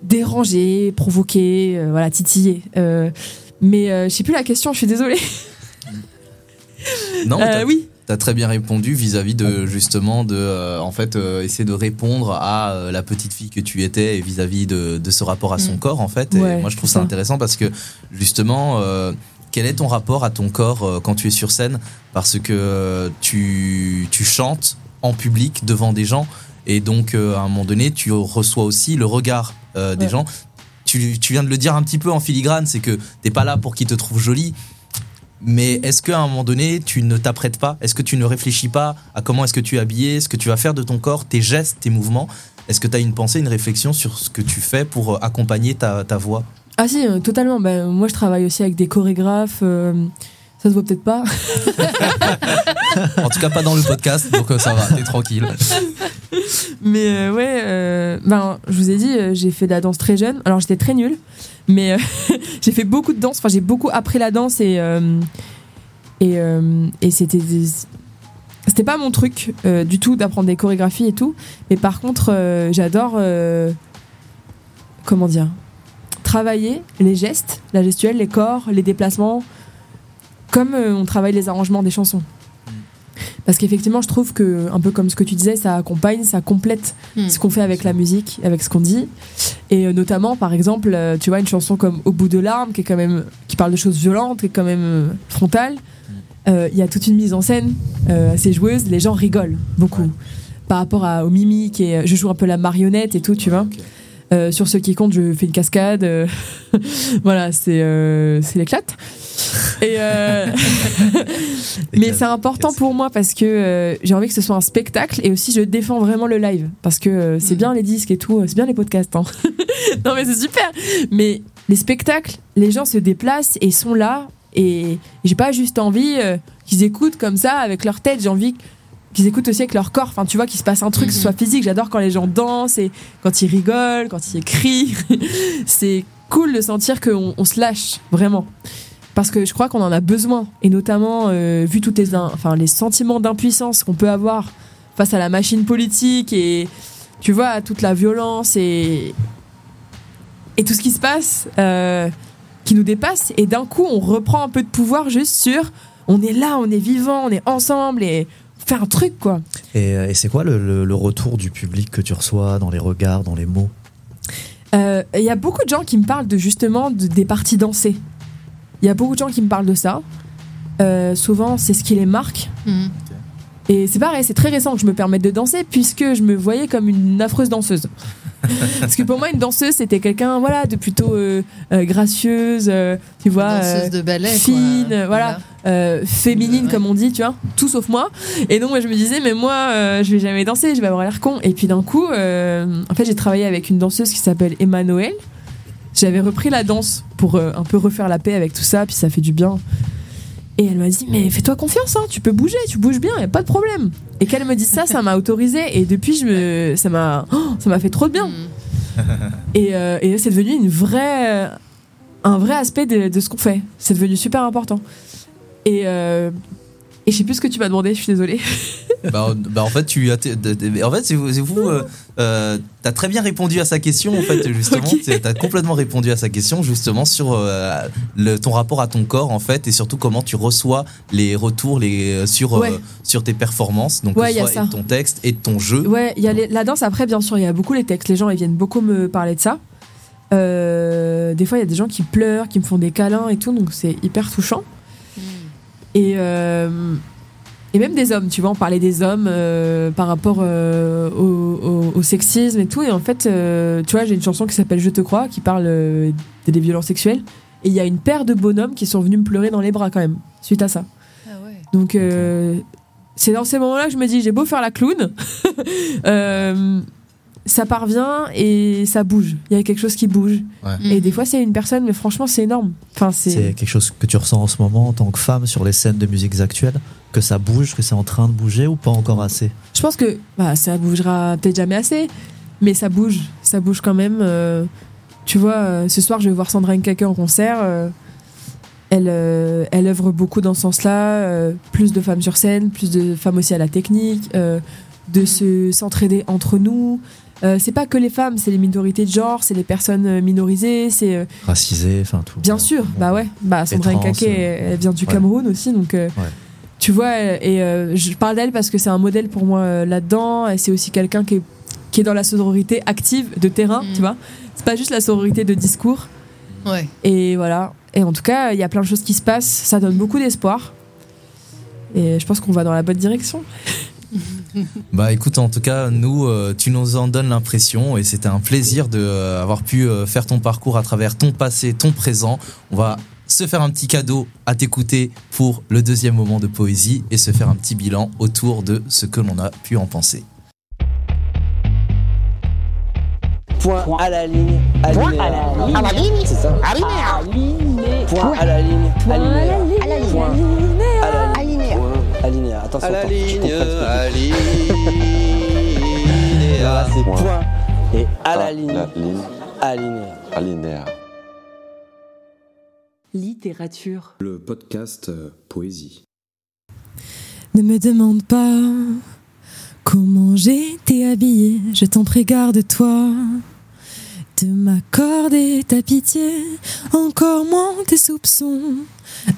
déranger, provoquer, euh, voilà, titiller. Euh, mais euh, je sais plus la question, je suis désolée. Non, Euh, t'as- oui. T'as très bien répondu vis-à-vis de justement de euh, en fait euh, essayer de répondre à euh, la petite fille que tu étais et vis-à-vis de, de ce rapport à son Mm. corps en fait. Et Ouais, moi je trouve ça ça. intéressant parce que justement euh, quel est ton rapport à ton corps euh, quand tu es sur scène? Parce que euh, tu tu chantes en public devant des gens et donc euh, à un moment donné tu reçois aussi le regard euh, des Ouais. gens. Tu, tu viens de le dire un petit peu en filigrane, c'est que t'es pas là pour qu'ils te trouvent jolie, mais est-ce qu'à un moment donné, tu ne t'apprêtes pas? Est-ce que tu ne réfléchis pas à comment est-ce que tu es habillé, ce que tu vas faire de ton corps, tes gestes, tes mouvements? Est-ce que tu as une pensée, une réflexion sur ce que tu fais pour euh, accompagner ta, ta voix? Ah si, euh, totalement. Ben, moi, je travaille aussi avec des chorégraphes. euh, Ça se voit peut-être pas. En tout cas, pas dans le podcast, donc ça va, t'es tranquille. Mais euh, ouais, euh, ben, je vous ai dit, j'ai fait de la danse très jeune. Alors j'étais très nulle, mais euh, j'ai fait beaucoup de danse. Enfin, j'ai beaucoup appris la danse et euh, et, euh, et c'était c'était pas mon truc du tout d'apprendre des chorégraphies et tout. Mais par contre, j'adore comment travailler les gestes, la gestuelle, les corps, les déplacements, comme on travaille les arrangements des chansons. Parce qu'effectivement, je trouve que, un peu comme ce que tu disais, ça accompagne, ça complète Hmm. ce qu'on fait avec la musique, avec ce qu'on dit. Et euh, notamment, par exemple, euh, tu vois, une chanson comme Au bout de l'arme, qui est quand même, qui parle de choses violentes, qui est quand même euh, frontale. euh, Il y a toute une mise en scène euh, assez joueuse. Les gens rigolent beaucoup par rapport à, au mimiques et je joue un peu la marionnette et tout, tu vois. Euh, sur ce qui compte, je fais une cascade. euh, voilà, c'est euh, c'est l'éclate. Et euh, mais c'est important pour moi parce que euh, j'ai envie que ce soit un spectacle et aussi je défends vraiment le live parce que euh, c'est bien les disques et tout, c'est bien les podcasts. hein. non mais c'est super. Mais les spectacles, les gens se déplacent et sont là et j'ai pas juste envie euh, qu'ils écoutent comme ça avec leur tête. J'ai envie qu'ils écoutent aussi avec leur corps. Enfin, tu vois, qu'il se passe un truc, que ce soit physique. J'adore quand les gens dansent et quand ils rigolent, quand ils crient. c'est cool de sentir qu'on on se lâche vraiment. Parce que je crois qu'on en a besoin. Et notamment, euh, vu tous les, in- enfin, les sentiments d'impuissance qu'on peut avoir face à la machine politique et, tu vois, à toute la violence et, et tout ce qui se passe euh, qui nous dépasse. Et d'un coup, on reprend un peu de pouvoir juste sur on est là, on est vivant, on est ensemble et fait un truc, quoi. Et, euh, et c'est quoi le, le- le retour du public que tu reçois dans les regards, dans les mots? Euh, Il y a beaucoup de gens qui me parlent de justement de- des parties dansées. Il y a beaucoup de gens qui me parlent de ça. Euh, souvent, c'est ce qui les marque. Mhm. Et c'est pareil, c'est très récent que je me permette de danser puisque je me voyais comme une affreuse danseuse. Parce que pour moi, une danseuse, c'était quelqu'un voilà, de plutôt euh, euh, gracieuse, euh, tu vois, danseuse de ballet, fine, voilà, euh, féminine Ouais. comme on dit, tu vois, tout sauf moi. Et donc, moi, je me disais, mais moi, euh, je vais jamais danser, je vais avoir l'air con. Et puis d'un coup, euh, en fait, j'ai travaillé avec une danseuse qui s'appelle Emma Noël. J'avais repris la danse pour un peu refaire la paix avec tout ça, puis ça fait du bien. Et elle m'a dit, mais fais-toi confiance, hein, tu peux bouger, tu bouges bien, y a pas de problème. Et qu'elle me dise ça, ça m'a autorisé. Et depuis, je me, ça m'a, oh, ça m'a fait trop de bien. Et, euh, et c'est devenu une vraie, un vrai aspect de, de ce qu'on fait. C'est devenu super important. Et, euh, et je sais plus ce que tu m'as demandé, je suis désolée. bah, bah, en fait, tu as en fait, c'est vous, euh, euh, t'as très bien répondu à sa question. En fait, justement, Ok. Tu t'as complètement répondu à sa question, justement sur euh, le, ton rapport à ton corps, en fait, et surtout comment tu reçois les retours, les sur euh, sur tes performances, donc Ouais, soit et de ton texte et de ton jeu. Ouais, il y a les- la danse après, bien sûr, il y a beaucoup les textes. Les gens, ils viennent beaucoup me parler de ça. Des fois, il y a des gens qui pleurent, qui me font des câlins et tout, donc c'est hyper touchant. Et, euh, et même des hommes, tu vois, on parlait des hommes euh, par rapport euh, au, au- au sexisme et tout. Et en fait, euh, tu vois, j'ai une chanson qui s'appelle Je te crois, qui parle euh, des, des violences sexuelles. Et il y a une paire de bonhommes qui sont venus me pleurer dans les bras quand même, suite à ça. Donc, euh, c'est dans ces moments-là que je me dis, j'ai beau faire la clown, euh, ça parvient et ça bouge. Il y a quelque chose qui bouge. Ouais. Et des fois, c'est une personne, mais franchement, c'est énorme. Enfin, C'est quelque chose que tu ressens en ce moment en tant que femme sur les scènes de musiques actuelles Que ça bouge, que c'est en train de bouger ou pas encore assez? Je pense que bah, ça bougera peut-être jamais assez, mais ça bouge. Ça bouge quand même. euh, tu vois, euh, ce soir, je vais voir Sandra Nkake en concert. euh, elle, euh, elle œuvre beaucoup dans ce sens-là. euh, plus de femmes sur scène, plus de femmes aussi à la technique, euh, de se s'entraider entre nous. Euh, c'est pas que les femmes, c'est les minorités de genre, c'est les personnes euh, minorisées, c'est euh, Racisé, enfin tout. Bien sûr, bah ouais. Bah Sandra Nkake, euh, elle, elle vient du ouais. Cameroun aussi, donc euh, Ouais. tu vois. Et euh, je parle d'elle parce que c'est un modèle pour moi euh, là-dedans. Et c'est aussi quelqu'un qui est, qui est dans la sororité active de terrain, tu vois. C'est pas juste la sororité de discours. Ouais. Et voilà. Et en tout cas, il y a plein de choses qui se passent. Ça donne beaucoup d'espoir. Et je pense qu'on va dans la bonne direction. Bah écoute, en tout cas, nous, euh, tu nous en donnes l'impression et c'était un plaisir de euh, avoir pu euh, faire ton parcours à travers ton passé, ton présent. On va se faire un petit cadeau à t'écouter pour le deuxième moment de poésie et se faire un petit bilan autour de ce que l'on a pu en penser. Point à la ligne. Point à la ligne. À la ligne. Point à la alinéa. ligne. À la ligne. Point. À la Alinéa. Attention. À la ligne, comprends ce que à. Là, c'est point. Et à la ligne. ligne. Alinéa. Alinéa. Littérature. Le podcast euh, Poésie. Ne me demande pas comment j'étais habillée, je t'en prie garde-toi de m'accorder ta pitié, encore moins tes soupçons.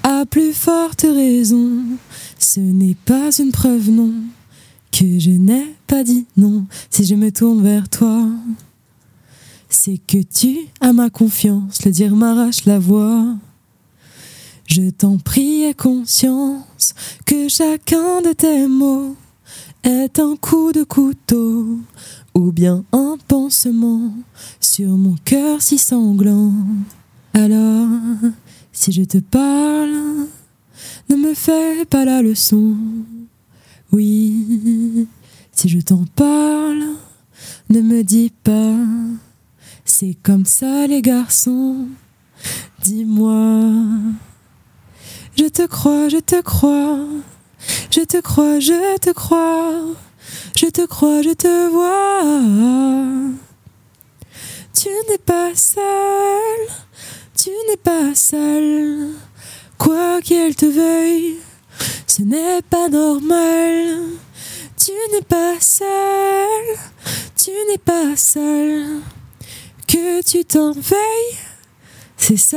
À plus forte raison, ce n'est pas une preuve non que je n'ai pas dit non si je me tourne vers toi. C'est que tu as ma confiance, le dire m'arrache la voix. Je t'en prie, conscience que chacun de tes mots est un coup de couteau ou bien un pansement sur mon cœur si sanglant. Alors, si je te parle, ne me fais pas la leçon. Oui, si je t'en parle, ne me dis pas, c'est comme ça les garçons. Dis-moi. Je te crois, je te crois, je te crois, je te crois, je te crois, je te vois. Tu n'es pas seul, tu n'es pas seul, quoi qu'elle te veuille, ce n'est pas normal. Tu n'es pas seul, tu n'es pas seul, que tu t'en veuilles, c'est ça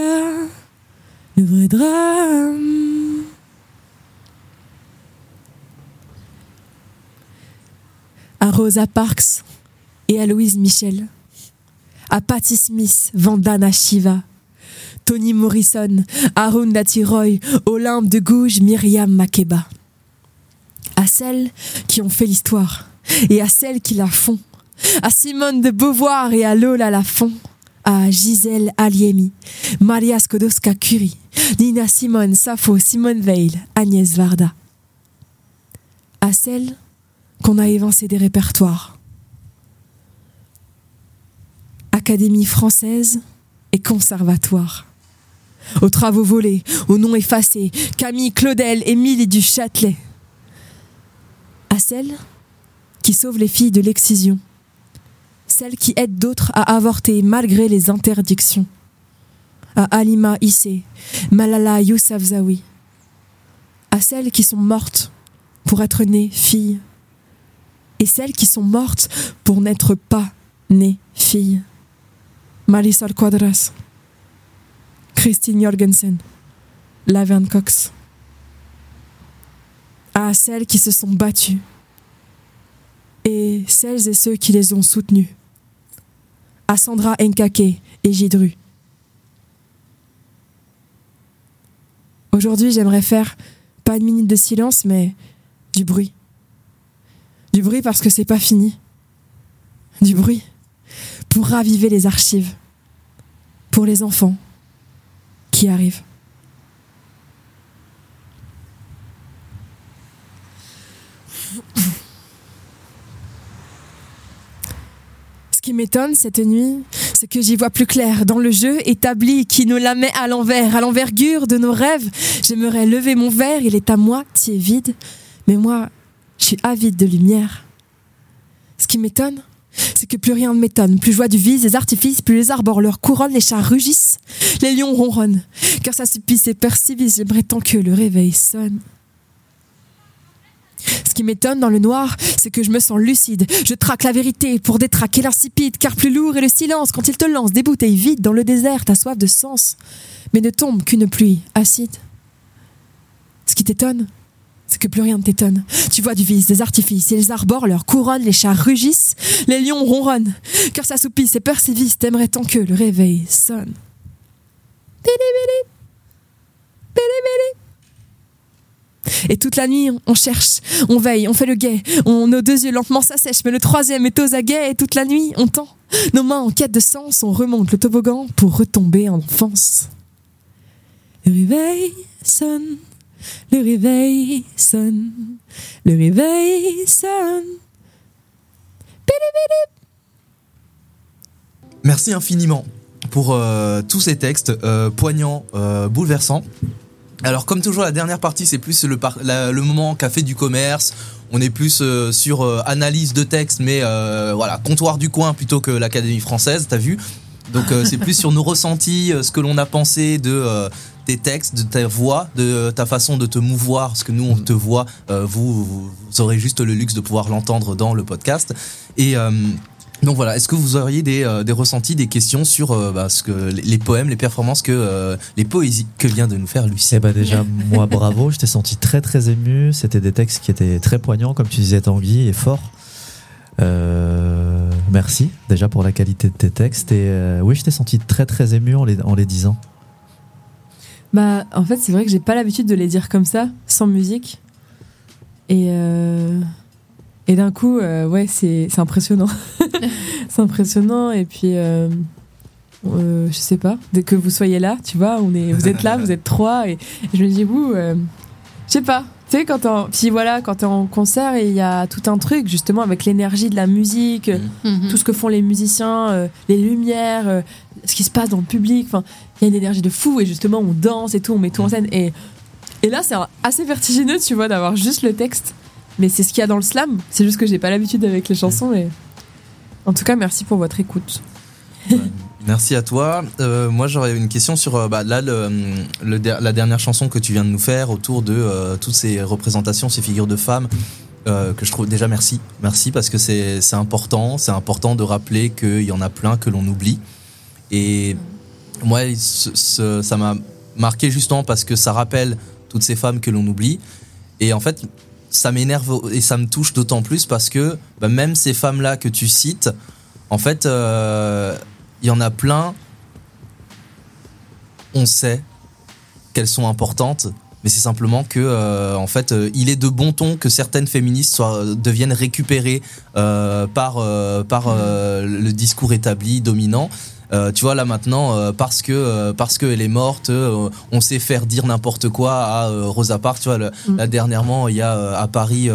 le vrai drame. À Rosa Parks et à Louise Michel, à Patti Smith, Vandana Shiva, Toni Morrison, Arundhati Roy, Olympe de Gouges, Myriam Makeba. À celles qui ont fait l'histoire et à celles qui la font, à Simone de Beauvoir et à Lola Lafont, à Gisèle Aliemi, Maria Skłodowska-Curie, Nina Simone, Sappho, Simone Veil, Agnès Varda. À celles qu'on a évincé des répertoires. Académie française et conservatoire. Aux travaux volés, aux noms effacés, Camille Claudel, Émile du Châtelet. À celles qui sauvent les filles de l'excision celle qui aide d'autres à avorter malgré les interdictions. À Alima Issé, Malala Yousafzai. À celles qui sont mortes pour être nées filles. Et celles qui sont mortes pour n'être pas nées filles. Marisol Quadras, Christine Jorgensen, Laverne Cox. À celles qui se sont battues et celles et ceux qui les ont soutenues à Sandra Nkake et Gidru. Aujourd'hui, j'aimerais faire pas une minute de silence, mais du bruit. Du bruit parce que c'est pas fini. Du bruit pour raviver les archives. Pour les enfants qui arrivent. Ce qui m'étonne cette nuit, c'est que j'y vois plus clair dans le jeu établi qui nous la met à l'envers, à l'envergure de nos rêves. J'aimerais lever mon verre, il est à moitié vide, mais moi, je suis avide de lumière. Ce qui m'étonne, que plus rien ne m'étonne. Plus je vois du vise, des artifices, plus les arbres leur couronne, les chats rugissent, les lions ronronnent. Car ça supplice et persivise, j'aimerais tant que le réveil sonne. Ce qui m'étonne dans le noir, c'est que je me sens lucide. Je traque la vérité pour détraquer l'insipide, car plus lourd est le silence quand il te lance des bouteilles vides dans le désert, ta soif de sens. Mais ne tombe qu'une pluie acide. Ce qui t'étonne, c'est que plus rien ne t'étonne. Tu vois du vice, des artifices, et les arbores leur couronnent, les chats rugissent, les lions ronronnent, car s'assoupissent et persivissent, t'aimerais tant que le réveil sonne. Et toute la nuit, on cherche, on veille, on fait le guet. On, nos deux yeux lentement s'assèchent, mais le troisième est aux aguets. Et toute la nuit, on tend. Nos mains en quête de sens, on remonte le toboggan pour retomber en enfance. Le réveil sonne, le réveil sonne, le réveil sonne. Merci infiniment pour euh, tous ces textes euh, poignants, euh, bouleversants. Alors comme toujours la dernière partie c'est plus le, moment café du commerce. On est plus sur analyse de texte mais voilà comptoir du coin plutôt que l'Académie française t'as vu. Donc c'est plus sur nos ressentis, ce que l'on a pensé de tes textes, de ta voix, de ta façon de te mouvoir, parce que nous on te voit, euh, vous, vous aurez juste le luxe de pouvoir l'entendre dans le podcast. Et euh, donc voilà, est-ce que vous auriez des, euh, des ressentis, des questions sur euh, bah, ce que les poèmes, les performances que euh, les poésies que vient de nous faire Lucie? Eh ben déjà, moi bravo, je t'ai senti très très ému. C'était des textes qui étaient très poignants, comme tu disais Tanguy, et forts. Euh, merci déjà pour la qualité de tes textes. Et euh, oui, je t'ai senti très très ému en les, en les disant. Bah, en fait, c'est vrai que j'ai pas l'habitude de les dire comme ça, sans musique. Et, euh, et d'un coup, euh, ouais, c'est impressionnant. c'est impressionnant. Et puis, euh, euh, je sais pas, dès que vous soyez là, tu vois, on est, vous êtes là, vous êtes trois. Et, et je me dis, vous, euh, je sais pas. Tu sais, quand on, puis voilà, quand t'es en concert, et il y a tout un truc, justement, avec l'énergie de la musique, Mhm. tout ce que font les musiciens, euh, les lumières, euh, ce qui se passe dans le public. Enfin, il y a une énergie de fou et justement on danse et tout, on met tout en scène. Et, et là, c'est assez vertigineux, tu vois, d'avoir juste le texte. Mais c'est ce qu'il y a dans le slam. C'est juste que j'ai pas l'habitude avec les chansons. Et... En tout cas, merci pour votre écoute. Merci à toi. Euh, moi, j'aurais une question sur euh, bah, là la dernière chanson que tu viens de nous faire autour de euh, toutes ces représentations, ces figures de femmes. que je trouve déjà merci merci parce que c'est important c'est important de rappeler qu'il y en a plein que l'on oublie et moi ça m'a marqué justement parce que ça rappelle toutes ces femmes que l'on oublie et en fait ça m'énerve et ça me touche d'autant plus parce que bah, même ces femmes là que tu cites en fait il y en a plein. On sait qu'elles sont importantes mais c'est simplement que euh, en fait euh, il est de bon ton que certaines féministes soient, deviennent récupérées euh, par euh, par euh, le discours établi dominant. Euh, tu vois là maintenant euh, parce que euh, est morte euh, on sait faire dire n'importe quoi à euh, Rosa Parks. Tu vois le- là dernièrement il y a euh, à Paris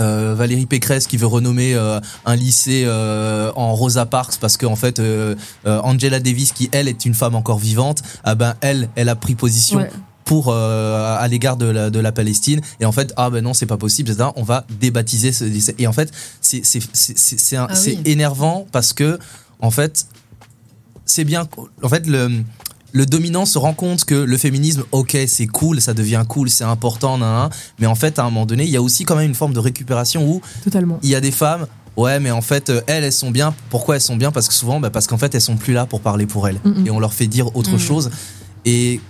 euh, Valérie Pécresse qui veut renommer euh, un lycée euh, en Rosa Parks parce qu'en fait euh, euh, Angela Davis qui elle est une femme encore vivante ah ben elle elle a pris position Ouais. pour euh, à l'égard de la, de la Palestine et en fait ah ben non c'est pas possible etc. on va débaptiser ce lycée et en fait c'est c'est c'est c'est c'est un- Ah oui. énervant parce que en fait c'est bien en fait le le dominant se rend compte que le féminisme, ok, c'est cool, ça devient cool, c'est important, nan, nan, mais en fait, à un moment donné, il y a aussi quand même une forme de récupération où Totalement. il y a des femmes, ouais, mais en fait, euh, elles, elles sont bien. Pourquoi elles sont bien? Parce que souvent, bah, parce qu'en fait, elles sont plus là pour parler pour elles. Et on leur fait dire autre Mhm. chose. Et,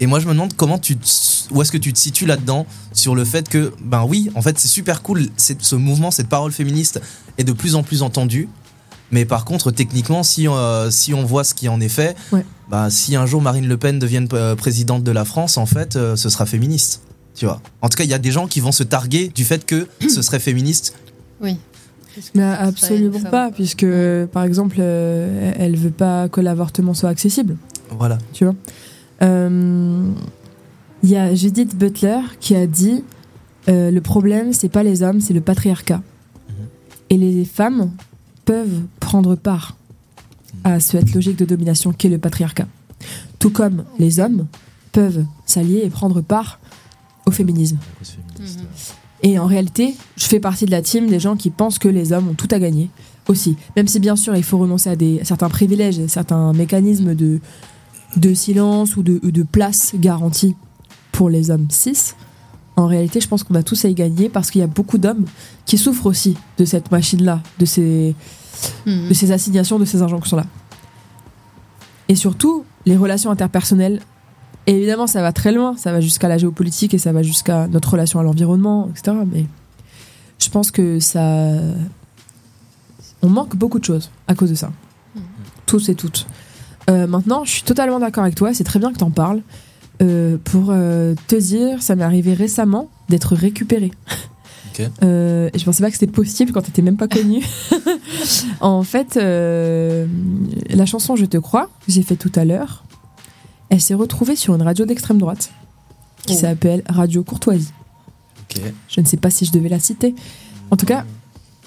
et moi, je me demande comment tu te- où est-ce que tu te situes là-dedans sur le fait que, ben oui, en fait, c'est super cool, c'est- ce mouvement, cette parole féministe est de plus en plus entendue. Mais par contre, techniquement, si, euh, si on voit ce qui en est fait, Ouais. bah, si un jour Marine Le Pen devienne euh, présidente de la France, en fait, euh, ce sera féministe. Tu vois. En tout cas, il y a des gens qui vont se targuer du fait que ce serait féministe. Oui. Mais absolument pas, puisque par exemple, euh, elle veut pas que l'avortement soit accessible. Voilà. tu vois. Euh, Il y a Judith Butler qui a dit euh, le problème c'est pas les hommes, c'est le patriarcat. Et les femmes peuvent prendre part à cette logique de domination qu'est le patriarcat. Tout comme les hommes peuvent s'allier et prendre part au féminisme. Et en réalité, je fais partie de la team des gens qui pensent que les hommes ont tout à gagner aussi. Même si bien sûr il faut renoncer à, des, à certains privilèges, et certains mécanismes de, de silence ou de, ou de place garantie pour les hommes cis. En réalité, je pense qu'on a tous à y gagner parce qu'il y a beaucoup d'hommes qui souffrent aussi de cette machine-là, de ces, De ces assignations, de ces injonctions-là. Et surtout, les relations interpersonnelles. Évidemment, ça va très loin, ça va jusqu'à la géopolitique et ça va jusqu'à notre relation à l'environnement, etc. Mais je pense que ça. On manque beaucoup de choses à cause de ça. Tous et toutes. Euh, maintenant, je suis totalement d'accord avec toi, c'est très bien que tu en parles. Euh, pour euh, te dire, ça m'est arrivé récemment d'être récupérée. Ok. Euh, je pensais pas que c'était possible quand t'étais même pas connue. en fait, euh, la chanson Je te crois, que j'ai fait tout à l'heure, elle s'est retrouvée sur une radio d'extrême droite qui Oh. s'appelle Radio Courtoisie. Ok. Je ne sais pas si je devais la citer. En tout cas,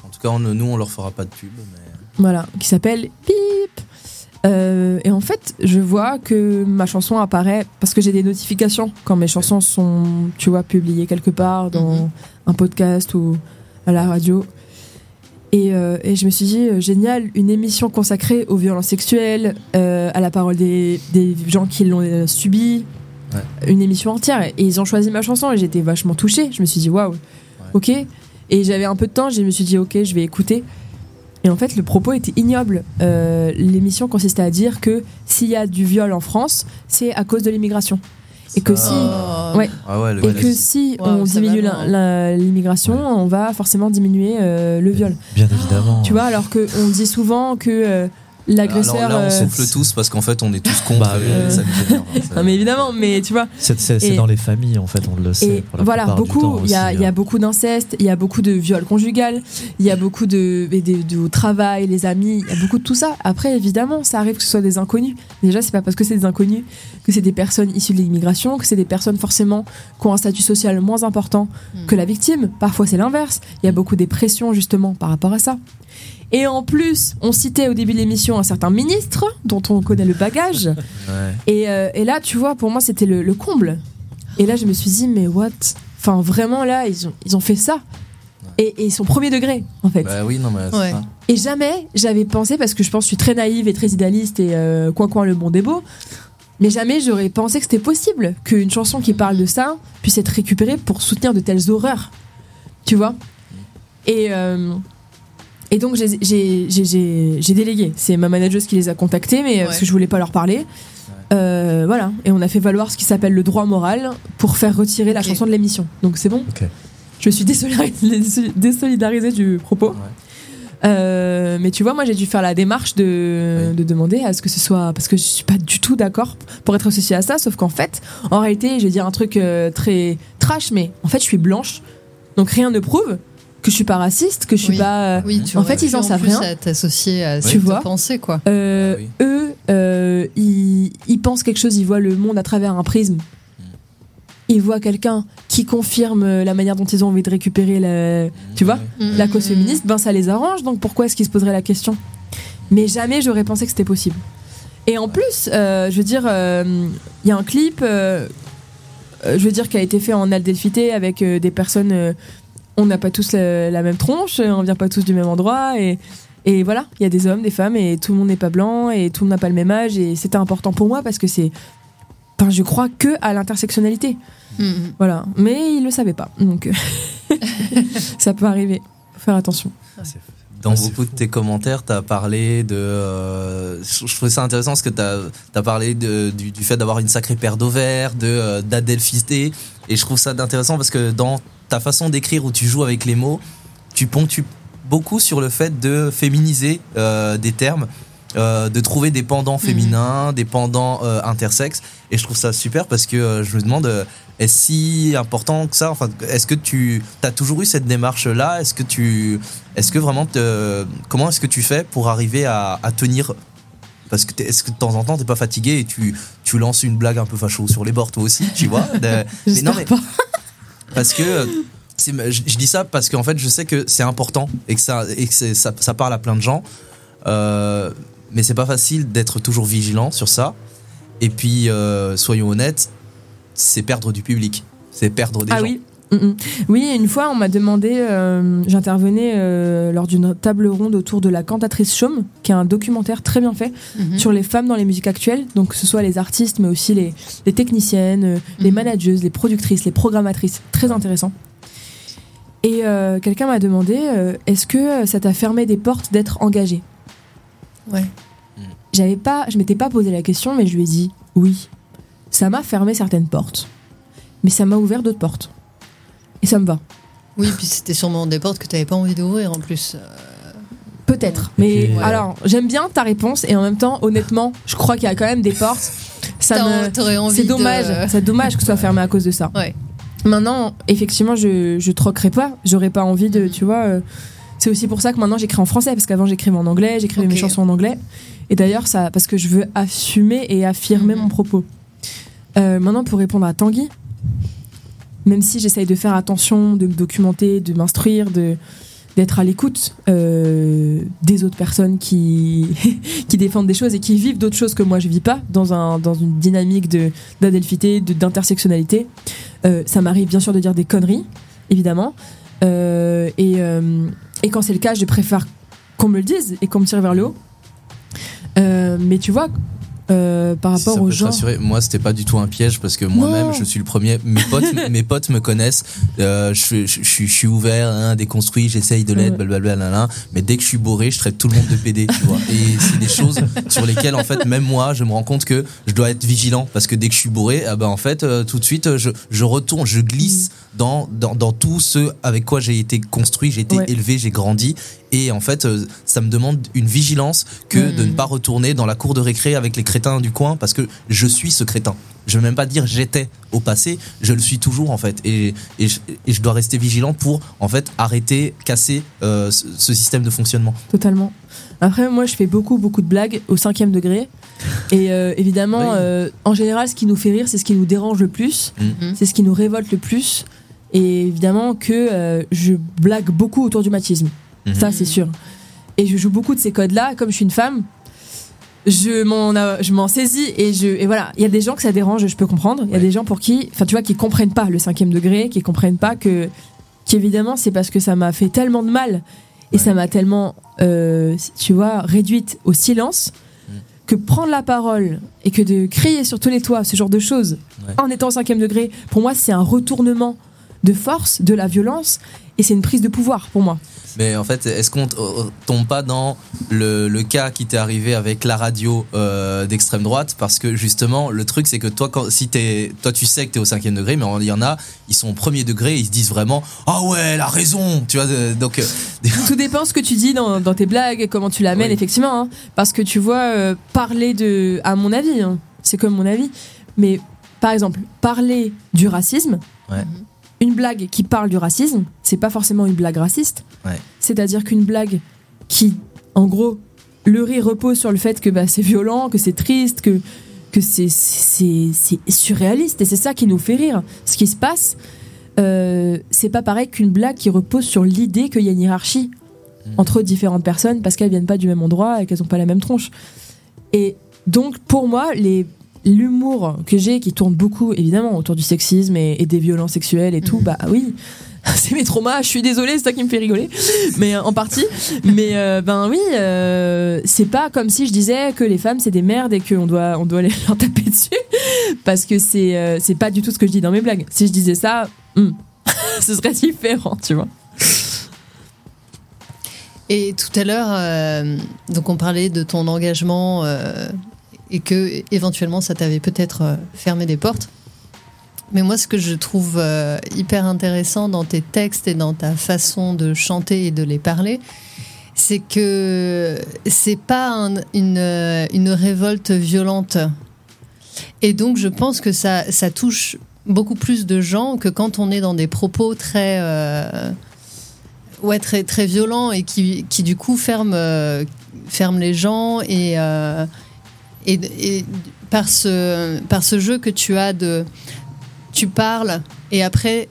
En tout cas, on- nous, on leur fera pas de pub. Mais... voilà, qui s'appelle Pip. Euh, et en fait, je vois que ma chanson apparaît parce que j'ai des notifications quand mes chansons sont, tu vois, publiées quelque part dans un podcast ou à la radio. Et, euh, et je me suis dit, euh, génial, une émission consacrée aux violences sexuelles, euh, à la parole des, des gens qui l'ont subi, une émission entière. Et ils ont choisi ma chanson et j'étais vachement touchée. Je me suis dit, waouh, ok. Et j'avais un peu de temps, je me suis dit, ok, je vais écouter. Et en fait, le propos était ignoble. L'émission consistait à dire que s'il y a du viol en France, c'est à cause de l'immigration. Et que si, Oh. ouais. Ah ouais, le- et que si Wow, on diminue la- l'immigration, on va forcément diminuer euh, le viol. Bien évidemment. Tu vois, alors que on dit souvent que euh, l'agresseur. Alors là, on euh, souffle tous parce qu'en fait, on est tous contre. Bah, euh, ça énerve, hein, ça- non, mais évidemment, mais tu vois. C'est c'est- c'est Et- dans les familles, en fait, on le sait. Et pour la voilà, beaucoup. Il y a, y hein. beaucoup d'inceste, il y a beaucoup de viols conjugal, il y a beaucoup de, de, de- au travail, les amis, il y a beaucoup de tout ça. Après, évidemment, ça arrive que ce soit des inconnus. Déjà, c'est pas parce que c'est des inconnus que c'est des personnes issues de l'immigration, que c'est des personnes forcément qui ont un statut social moins important que la victime. Parfois, c'est l'inverse. Il y a beaucoup des pressions justement par rapport à ça. Et en plus, on citait au début de l'émission un certain ministre dont on connaît le bagage. Ouais. Et, euh, et là, tu vois, pour moi, c'était le, le comble. Et là, je me suis dit, mais what? Enfin, vraiment, là, ils ont, ils ont fait ça. Et, et ils sont premier degré, en fait. Bah oui, non, mais c'est Ouais. ça. Et jamais j'avais pensé, parce que je pense que je suis très naïve et très idéaliste et euh, coin coin le monde est beau, mais jamais j'aurais pensé que c'était possible qu'une chanson qui parle de ça puisse être récupérée pour soutenir de telles horreurs. Tu vois? Et. euh, et donc j'ai- délégué. C'est ma manageuse qui les a contactés, mais euh, parce que je voulais pas leur parler. Euh, voilà. Et on a fait valoir ce qui s'appelle le droit moral pour faire retirer la chanson de l'émission. Donc c'est bon. Ok. Je me suis désolidarisée, désolidarisée du propos. Euh, mais tu vois, moi j'ai dû faire la démarche de, de demander à ce que ce soit. Parce que je suis pas du tout d'accord pour être associée à ça, sauf qu'en fait, en réalité, je vais dire un truc euh, très trash, mais en fait, je suis blanche. Donc rien ne prouve que je suis pas raciste, que je suis Oui. pas. euh, Oui, tu en fait, ils en savent rien. à t'associer à Tu vois pensée, quoi. Euh, Eux, euh, ils, ils pensent quelque chose, ils voient le monde à travers un prisme. Ils voient quelqu'un qui confirme euh, la manière dont ils ont envie de récupérer la, tu vois, la cause féministe, ben ça les arrange, donc pourquoi est-ce qu'ils se poseraient la question? Mais jamais j'aurais pensé que c'était possible. Et en plus, euh, je veux dire, il y a un clip, je veux dire, qui a été fait en Adelphité avec euh, des personnes. euh, on n'a pas tous la, la même tronche, on vient pas tous du même endroit, et, et voilà, il y a des hommes, des femmes, et tout le monde n'est pas blanc, et tout le monde n'a pas le même âge, et c'était important pour moi parce que c'est. Enfin, je crois que à l'intersectionnalité. Voilà. Mais ils le savaient pas. Donc, ça peut arriver. Faut faire attention. Dans beaucoup de tes commentaires, tu as parlé de. euh, je je trouvais ça intéressant parce que tu as, parlé de- du, du fait d'avoir une sacrée paire d'ovaires, de euh, d'adelphité. Et je trouve ça intéressant parce que dans ta façon d'écrire où tu joues avec les mots, tu ponctues beaucoup sur le fait de féminiser euh, des termes. euh, de trouver des pendants féminins, des pendants euh, intersexes, et je trouve ça super parce que euh, je me demande est-ce si important que ça? Enfin, est-ce que tu as toujours eu cette démarche-là? Est-ce que tu, est-ce que vraiment, te- comment est-ce que tu fais pour arriver à, à tenir? Parce que est-ce que de temps en temps t'es pas fatigué et tu, tu lances une blague un peu facho sur les bords toi aussi, tu vois De- Mais non, mais parce que je, je dis ça parce qu'en fait je sais que c'est important et que ça et que ça, ça parle à plein de gens. Euh, mais c'est pas facile d'être toujours vigilant sur ça. Et puis, euh, soyons honnêtes, c'est perdre du public. C'est perdre des ah gens. oui. Mm, mm. Oui, une fois, on m'a demandé, euh, j'intervenais euh, lors d'une table ronde autour de La Cantatrice Chaume, qui est un documentaire très bien fait Mhm. sur les femmes dans les musiques actuelles, donc que ce soit les artistes, mais aussi les, les techniciennes, euh, les manageuses, les productrices, les programmatrices, très intéressant. Et euh, quelqu'un m'a demandé, est-ce que ça t'a fermé des portes d'être engagée? Ouais. J'avais pas, je m'étais pas posé la question, mais je lui ai dit oui. Ça m'a fermé certaines portes, mais ça m'a ouvert d'autres portes. Et ça me va. Oui, puis c'était sûrement des portes que tu n'avais pas envie d'ouvrir en plus. Euh, Peut-être. Mais Ouais. alors, j'aime bien ta réponse et en même temps, honnêtement, je crois qu'il y a quand même des portes. Ça me... t'aurais envie C'est de- dommage. C'est dommage que ce soit fermé à cause de ça. Ouais. Maintenant, effectivement, je je troquerai pas. J'aurais pas envie de, tu vois. euh, c'est aussi pour ça que maintenant j'écris en français parce qu'avant j'écrivais en anglais, j'écrivais mes chansons en anglais. Et d'ailleurs, ça, parce que je veux assumer et affirmer mon propos. Euh, maintenant, pour répondre à Tanguy, même si j'essaye de faire attention, de me documenter, de m'instruire, de d'être à l'écoute euh, des autres personnes qui, qui défendent des choses et qui vivent d'autres choses que moi je vis pas dans, un, dans une dynamique de- d'adelphité, de- d'intersectionnalité. Euh, ça m'arrive bien sûr de dire des conneries, évidemment. Euh, et, et quand c'est le cas, je préfère qu'on me le dise et qu'on me tire vers le haut. Mais tu vois, euh, par Si ça aux peut te gens. rassurer, moi c'était pas du tout un piège parce que moi-même je suis le premier. Mes potes, mes potes me connaissent. euh, je, suis- je, suis- je suis ouvert, hein, déconstruit, j'essaye de Ouais. blablabla. Mais dès que je suis bourré, je traite tout le monde de PD, tu vois. Et c'est des choses sur lesquelles en fait même moi je me rends compte que je dois être vigilant parce que dès que je suis bourré, ah ben en fait euh, tout de suite je, je retourne, je glisse dans, dans dans tout ce avec quoi j'ai été construit, j'ai été Ouais. élevé, j'ai grandi. Et en fait, euh, ça me demande une vigilance que Mm. de ne pas retourner dans la cour de récré avec les crétins du coin parce que je suis ce crétin. Je veux même pas dire j'étais au passé, je le suis toujours en fait. Et, et, je, et je dois rester vigilant pour en fait arrêter, casser euh, ce, ce système de fonctionnement. Totalement. Après, moi, je fais beaucoup, beaucoup de blagues au cinquième degré. Et euh, évidemment, Oui. euh, en général, ce qui nous fait rire, c'est ce qui nous dérange le plus, Mm. c'est ce qui nous révolte le plus. Et évidemment que euh, je blague beaucoup autour du machisme. Mhm. Ça, c'est sûr. Et je joue beaucoup de ces codes-là. Comme je suis une femme, je m'en euh, je m'en saisis et je et voilà il y a des gens que ça dérange je peux comprendre il y a Ouais. des gens pour qui enfin tu vois qui comprennent pas le cinquième degré qui comprennent pas que qu'évidemment c'est parce que ça m'a fait tellement de mal et ça m'a tellement euh, tu vois réduite au silence Mm. que prendre la parole et que de crier sur tous les toits ce genre de choses en étant au cinquième degré pour moi c'est un retournement de force de la violence et c'est une prise de pouvoir pour moi Mais en fait, est-ce qu'on t- euh, tombe pas dans le, le cas qui t'est arrivé avec la radio euh, d'extrême droite? Parce que justement, le truc, c'est que toi, quand, si t'es, toi, tu sais que t'es au cinquième degré, mais il y en a, ils sont au premier degré, ils se disent vraiment Ah ouais, elle a raison Tu vois, euh, donc. euh, Tout dépend ce que tu dis dans, dans tes blagues et comment tu l'amènes, Oui. effectivement. hein. Parce que tu vois, euh, parler de. À mon avis, hein, c'est comme mon avis, mais par exemple, parler du racisme, Ouais. une blague qui parle du racisme, c'est pas forcément une blague raciste. Ouais. C'est-à-dire qu'une blague qui, en gros, le rire repose sur le fait que bah, c'est violent, que c'est triste, que, que c'est- c'est c'est surréaliste. Et c'est ça qui nous fait rire. Ce qui se passe, euh, c'est pas pareil qu'une blague qui repose sur l'idée qu'il y a une hiérarchie entre différentes personnes parce qu'elles viennent pas du même endroit et qu'elles ont pas la même tronche. Et donc, pour moi, les l'humour que j'ai qui tourne beaucoup évidemment autour du sexisme et, et des violences sexuelles et tout bah oui c'est mes traumas je suis désolée c'est ça qui me fait rigoler. Mais euh, en partie. Mais euh, ben oui euh, c'est pas comme si je disais que les femmes c'est des merdes et qu'on doit on doit aller leur taper dessus. Parce que c'est pas du tout ce que je dis dans mes blagues. Si je disais ça hmm, ce serait différent tu vois. Et tout à l'heure, donc on parlait de ton engagement et que éventuellement ça t'avait peut-être fermé des portes. Mais moi, ce que je trouve euh, hyper intéressant dans tes textes et dans ta façon de chanter et de les parler, c'est que c'est pas un- une, euh, une révolte violente. Et donc, je pense que ça, ça touche beaucoup plus de gens que quand on est dans des propos très, euh, ouais, très, très violents et qui, qui du coup ferment, euh, les gens et, et, et par, ce, par ce jeu que tu as de. Tu parles et après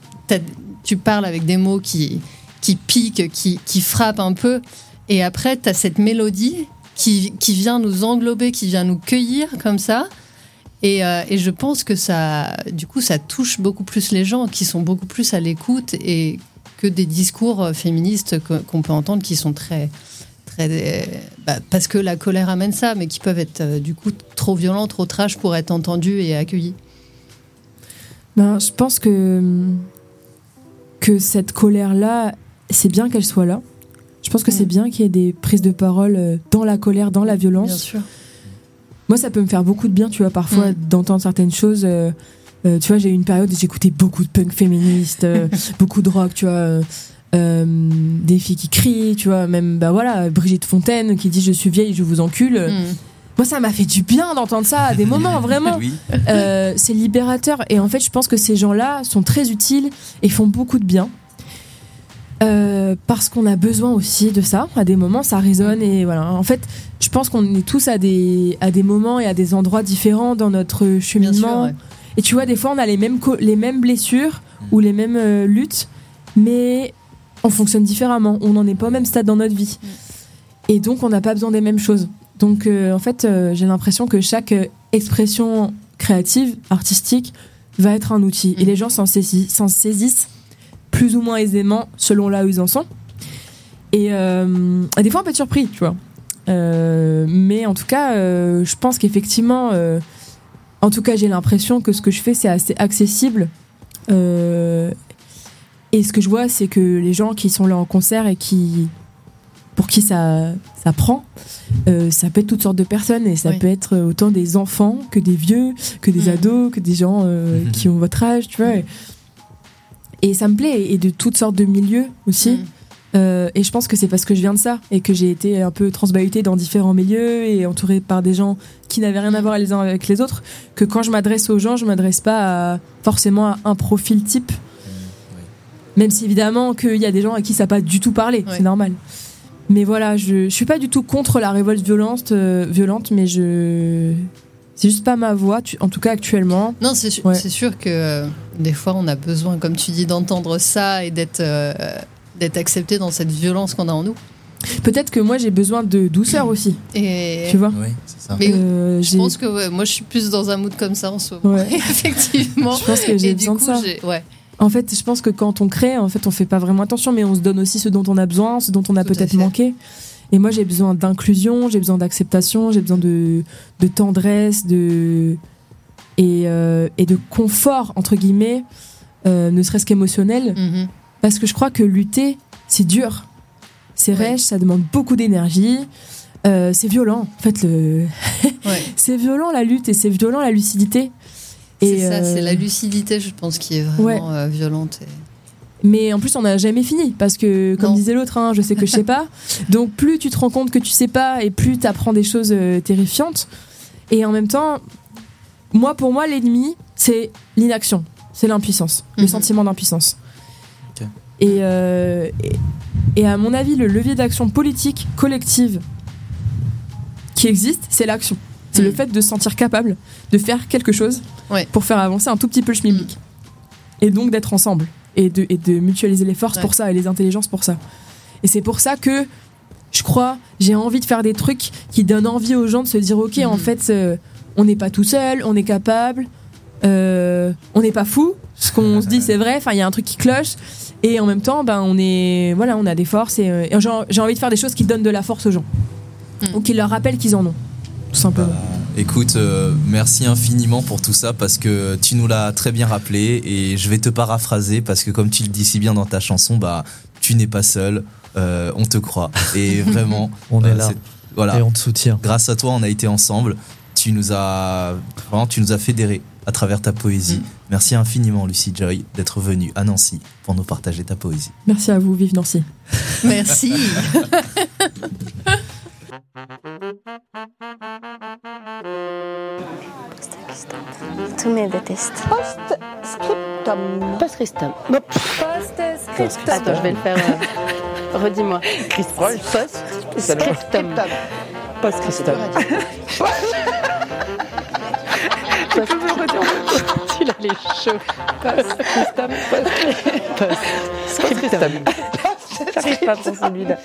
tu parles avec des mots qui, qui piquent, qui, qui frappent un peu. Et après, tu as cette mélodie qui, qui vient nous englober, qui vient nous cueillir comme ça. Et, euh, et je pense que ça, du coup, ça touche beaucoup plus les gens qui sont beaucoup plus à l'écoute et que des discours euh, féministes qu'on peut entendre qui sont très, très, euh, bah, parce que la colère amène ça, mais qui peuvent être du coup trop violents, trop trash pour être entendus et accueillis. Ben, je pense que, que cette colère-là, c'est bien qu'elle soit là. Je pense que c'est bien qu'il y ait des prises de parole euh, dans la colère, dans la violence. Bien sûr. Moi, ça peut me faire beaucoup de bien, tu vois, parfois, Mm. d'entendre certaines choses. euh, euh, tu vois, j'ai eu une période où j'écoutais beaucoup de punk féministe, euh, beaucoup de rock, tu vois. euh, des filles qui crient, tu vois, même, bah voilà, Brigitte Fontaine qui dit Je suis vieille, je vous encule. Mm. Moi, ça m'a fait du bien d'entendre ça à des moments, vraiment. Oui. Euh, c'est libérateur. Et en fait, je pense que ces gens-là sont très utiles et font beaucoup de bien. Euh, parce qu'on a besoin aussi de ça. À des moments, ça résonne. Et voilà. En fait, je pense qu'on est tous à des, à des moments et à des endroits différents dans notre cheminement. ouais. Et tu vois, des fois, on a les mêmes, les mêmes blessures ou les mêmes euh, luttes. Mais on fonctionne différemment, on n'en est pas au même stade dans notre vie. Et donc, on n'a pas besoin des mêmes choses. Donc, euh, en fait, euh, j'ai l'impression que chaque euh, expression créative, artistique, va être un outil. Et les gens s'en saisi- s'en saisissent plus ou moins aisément selon là où ils en sont. Et des fois, peut être surpris, tu vois. Mais en tout cas, je pense qu'effectivement, en tout cas, j'ai l'impression que ce que je fais, c'est assez accessible. Et ce que je vois, c'est que les gens qui sont là en concert et qui, pour qui ça, ça prend, euh, ça peut être toutes sortes de personnes et ça Oui. peut être autant des enfants que des vieux, que des Mhm. ados, que des gens euh, qui ont votre âge, tu vois. Et, et ça me plaît et de toutes sortes de milieux aussi. Mm. Euh, et je pense que c'est parce que je viens de ça et que j'ai été un peu transbahutée dans différents milieux et entourée par des gens qui n'avaient rien à voir les uns avec les autres, que quand je m'adresse aux gens, je m'adresse pas à- forcément à un profil type. Même si évidemment qu'il y a des gens à qui ça n'a pas du tout parlé, c'est normal. Mais voilà, je, je suis pas du tout contre la révolte violente, euh, violente mais je. C'est juste pas ma voix, tu- en tout cas actuellement. Non, c'est sûr, que euh, des fois, on a besoin, comme tu dis, d'entendre ça et d'être euh, d'être accepté dans cette violence qu'on a en nous. Peut-être que moi j'ai besoin de douceur aussi. Et Tu vois Oui, c'est ça. Mais Euh, je pense que ouais, moi, je suis plus dans un mood comme ça en ce moment. Ouais. Effectivement. Je pense que j'ai besoin de ça. Ouais. En fait, je pense que quand on crée, en fait, on fait pas vraiment attention, mais on se donne aussi ce dont on a besoin, ce dont on a peut-être manqué. Et moi, j'ai besoin d'inclusion, j'ai besoin d'acceptation, j'ai besoin de, de tendresse, de et, euh, et de confort entre guillemets, euh, ne serait-ce qu'émotionnel, Mhm. parce que je crois que lutter, c'est dur, c'est rêche, ça demande beaucoup d'énergie. euh, c'est violent, en fait, le... c'est violent la lutte et c'est violent la lucidité. C'est Et, ça, euh, c'est la lucidité, je pense, qui est vraiment euh, violente. et- Mais en plus, on n'a jamais fini parce que, comme disait l'autre, hein, je sais que je sais pas. Donc, plus tu te rends compte que tu sais pas et plus tu apprends des choses euh, terrifiantes. Et en même temps, moi, pour moi, l'ennemi, c'est l'inaction, c'est l'impuissance, le sentiment d'impuissance. Ok. Et, euh, et, et à mon avis, le levier d'action politique collective qui existe, c'est l'action. C'est le fait de se sentir capable de faire quelque chose pour faire avancer un tout petit peu le schmilblick. Et donc d'être ensemble et de, et de mutualiser les forces pour ça et les intelligences pour ça. Et c'est pour ça que je crois, j'ai envie de faire des trucs qui donnent envie aux gens de se dire ok, en fait, euh, on n'est pas tout seul, on est capable, euh, on n'est pas fou. Ce qu'on se dit, c'est vrai. Enfin, il y a un truc qui cloche. Et en même temps, ben, on est, voilà, on a des forces et, euh, et j'ai j'ai envie de faire des choses qui donnent de la force aux gens ou qui leur rappellent qu'ils en ont, tout simplement. Écoute, euh, merci infiniment pour tout ça parce que tu nous l'as très bien rappelé et je vais te paraphraser parce que comme tu le dis si bien dans ta chanson, bah tu n'es pas seul, euh, on te croit et vraiment On est euh, là. voilà. Et on te soutient. Grâce à toi, on a été ensemble. Tu nous as vraiment, tu nous as fédérés à travers ta poésie. Merci infiniment, Lucie Joy, d'être venue à Nancy pour nous partager ta poésie. Merci à vous, vive Nancy. Merci. Tous mes détestent. Post-scriptum. Post-scriptum. Post-scriptum. Attends, je vais le faire. euh, Redis-moi. Post-scriptum. Post-scriptum. Tu l'as les chauds. Post-scriptum. Post-scriptum. J'arrive pas pour celui-là.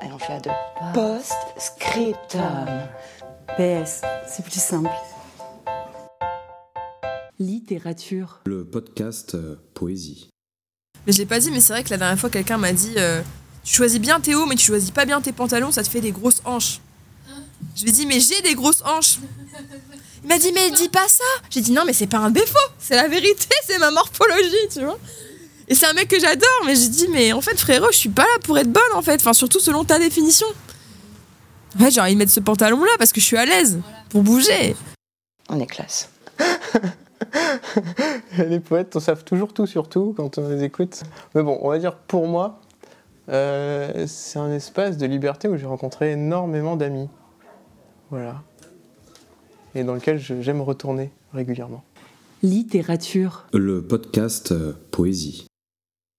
Allez, on fait à deux. Post-scriptum. PS, c'est plus simple. Littérature. Le podcast euh, Poésie. Mais je l'ai pas dit, mais c'est vrai que la dernière fois, quelqu'un m'a dit euh, Tu choisis bien tes hauts, mais tu choisis pas bien tes pantalons, ça te fait des grosses hanches. Je lui ai dit Mais j'ai des grosses hanches. Il m'a dit Mais dis pas ça. J'ai dit Non, mais c'est pas un défaut, c'est la vérité, c'est ma morphologie, tu vois. Et c'est un mec que j'adore, mais j'ai dit Mais en fait, frérot, je suis pas là pour être bonne, en fait. Enfin, surtout selon ta définition. Ouais, j'ai envie de mettre ce pantalon-là parce que je suis à l'aise pour bouger. On est classe. les poètes en savent toujours tout sur tout quand on les écoute. Mais bon, on va dire pour moi, euh, c'est un espace de liberté où j'ai rencontré énormément d'amis. Voilà. Et dans lequel j'aime retourner régulièrement. Littérature. Le podcast euh, Poésie.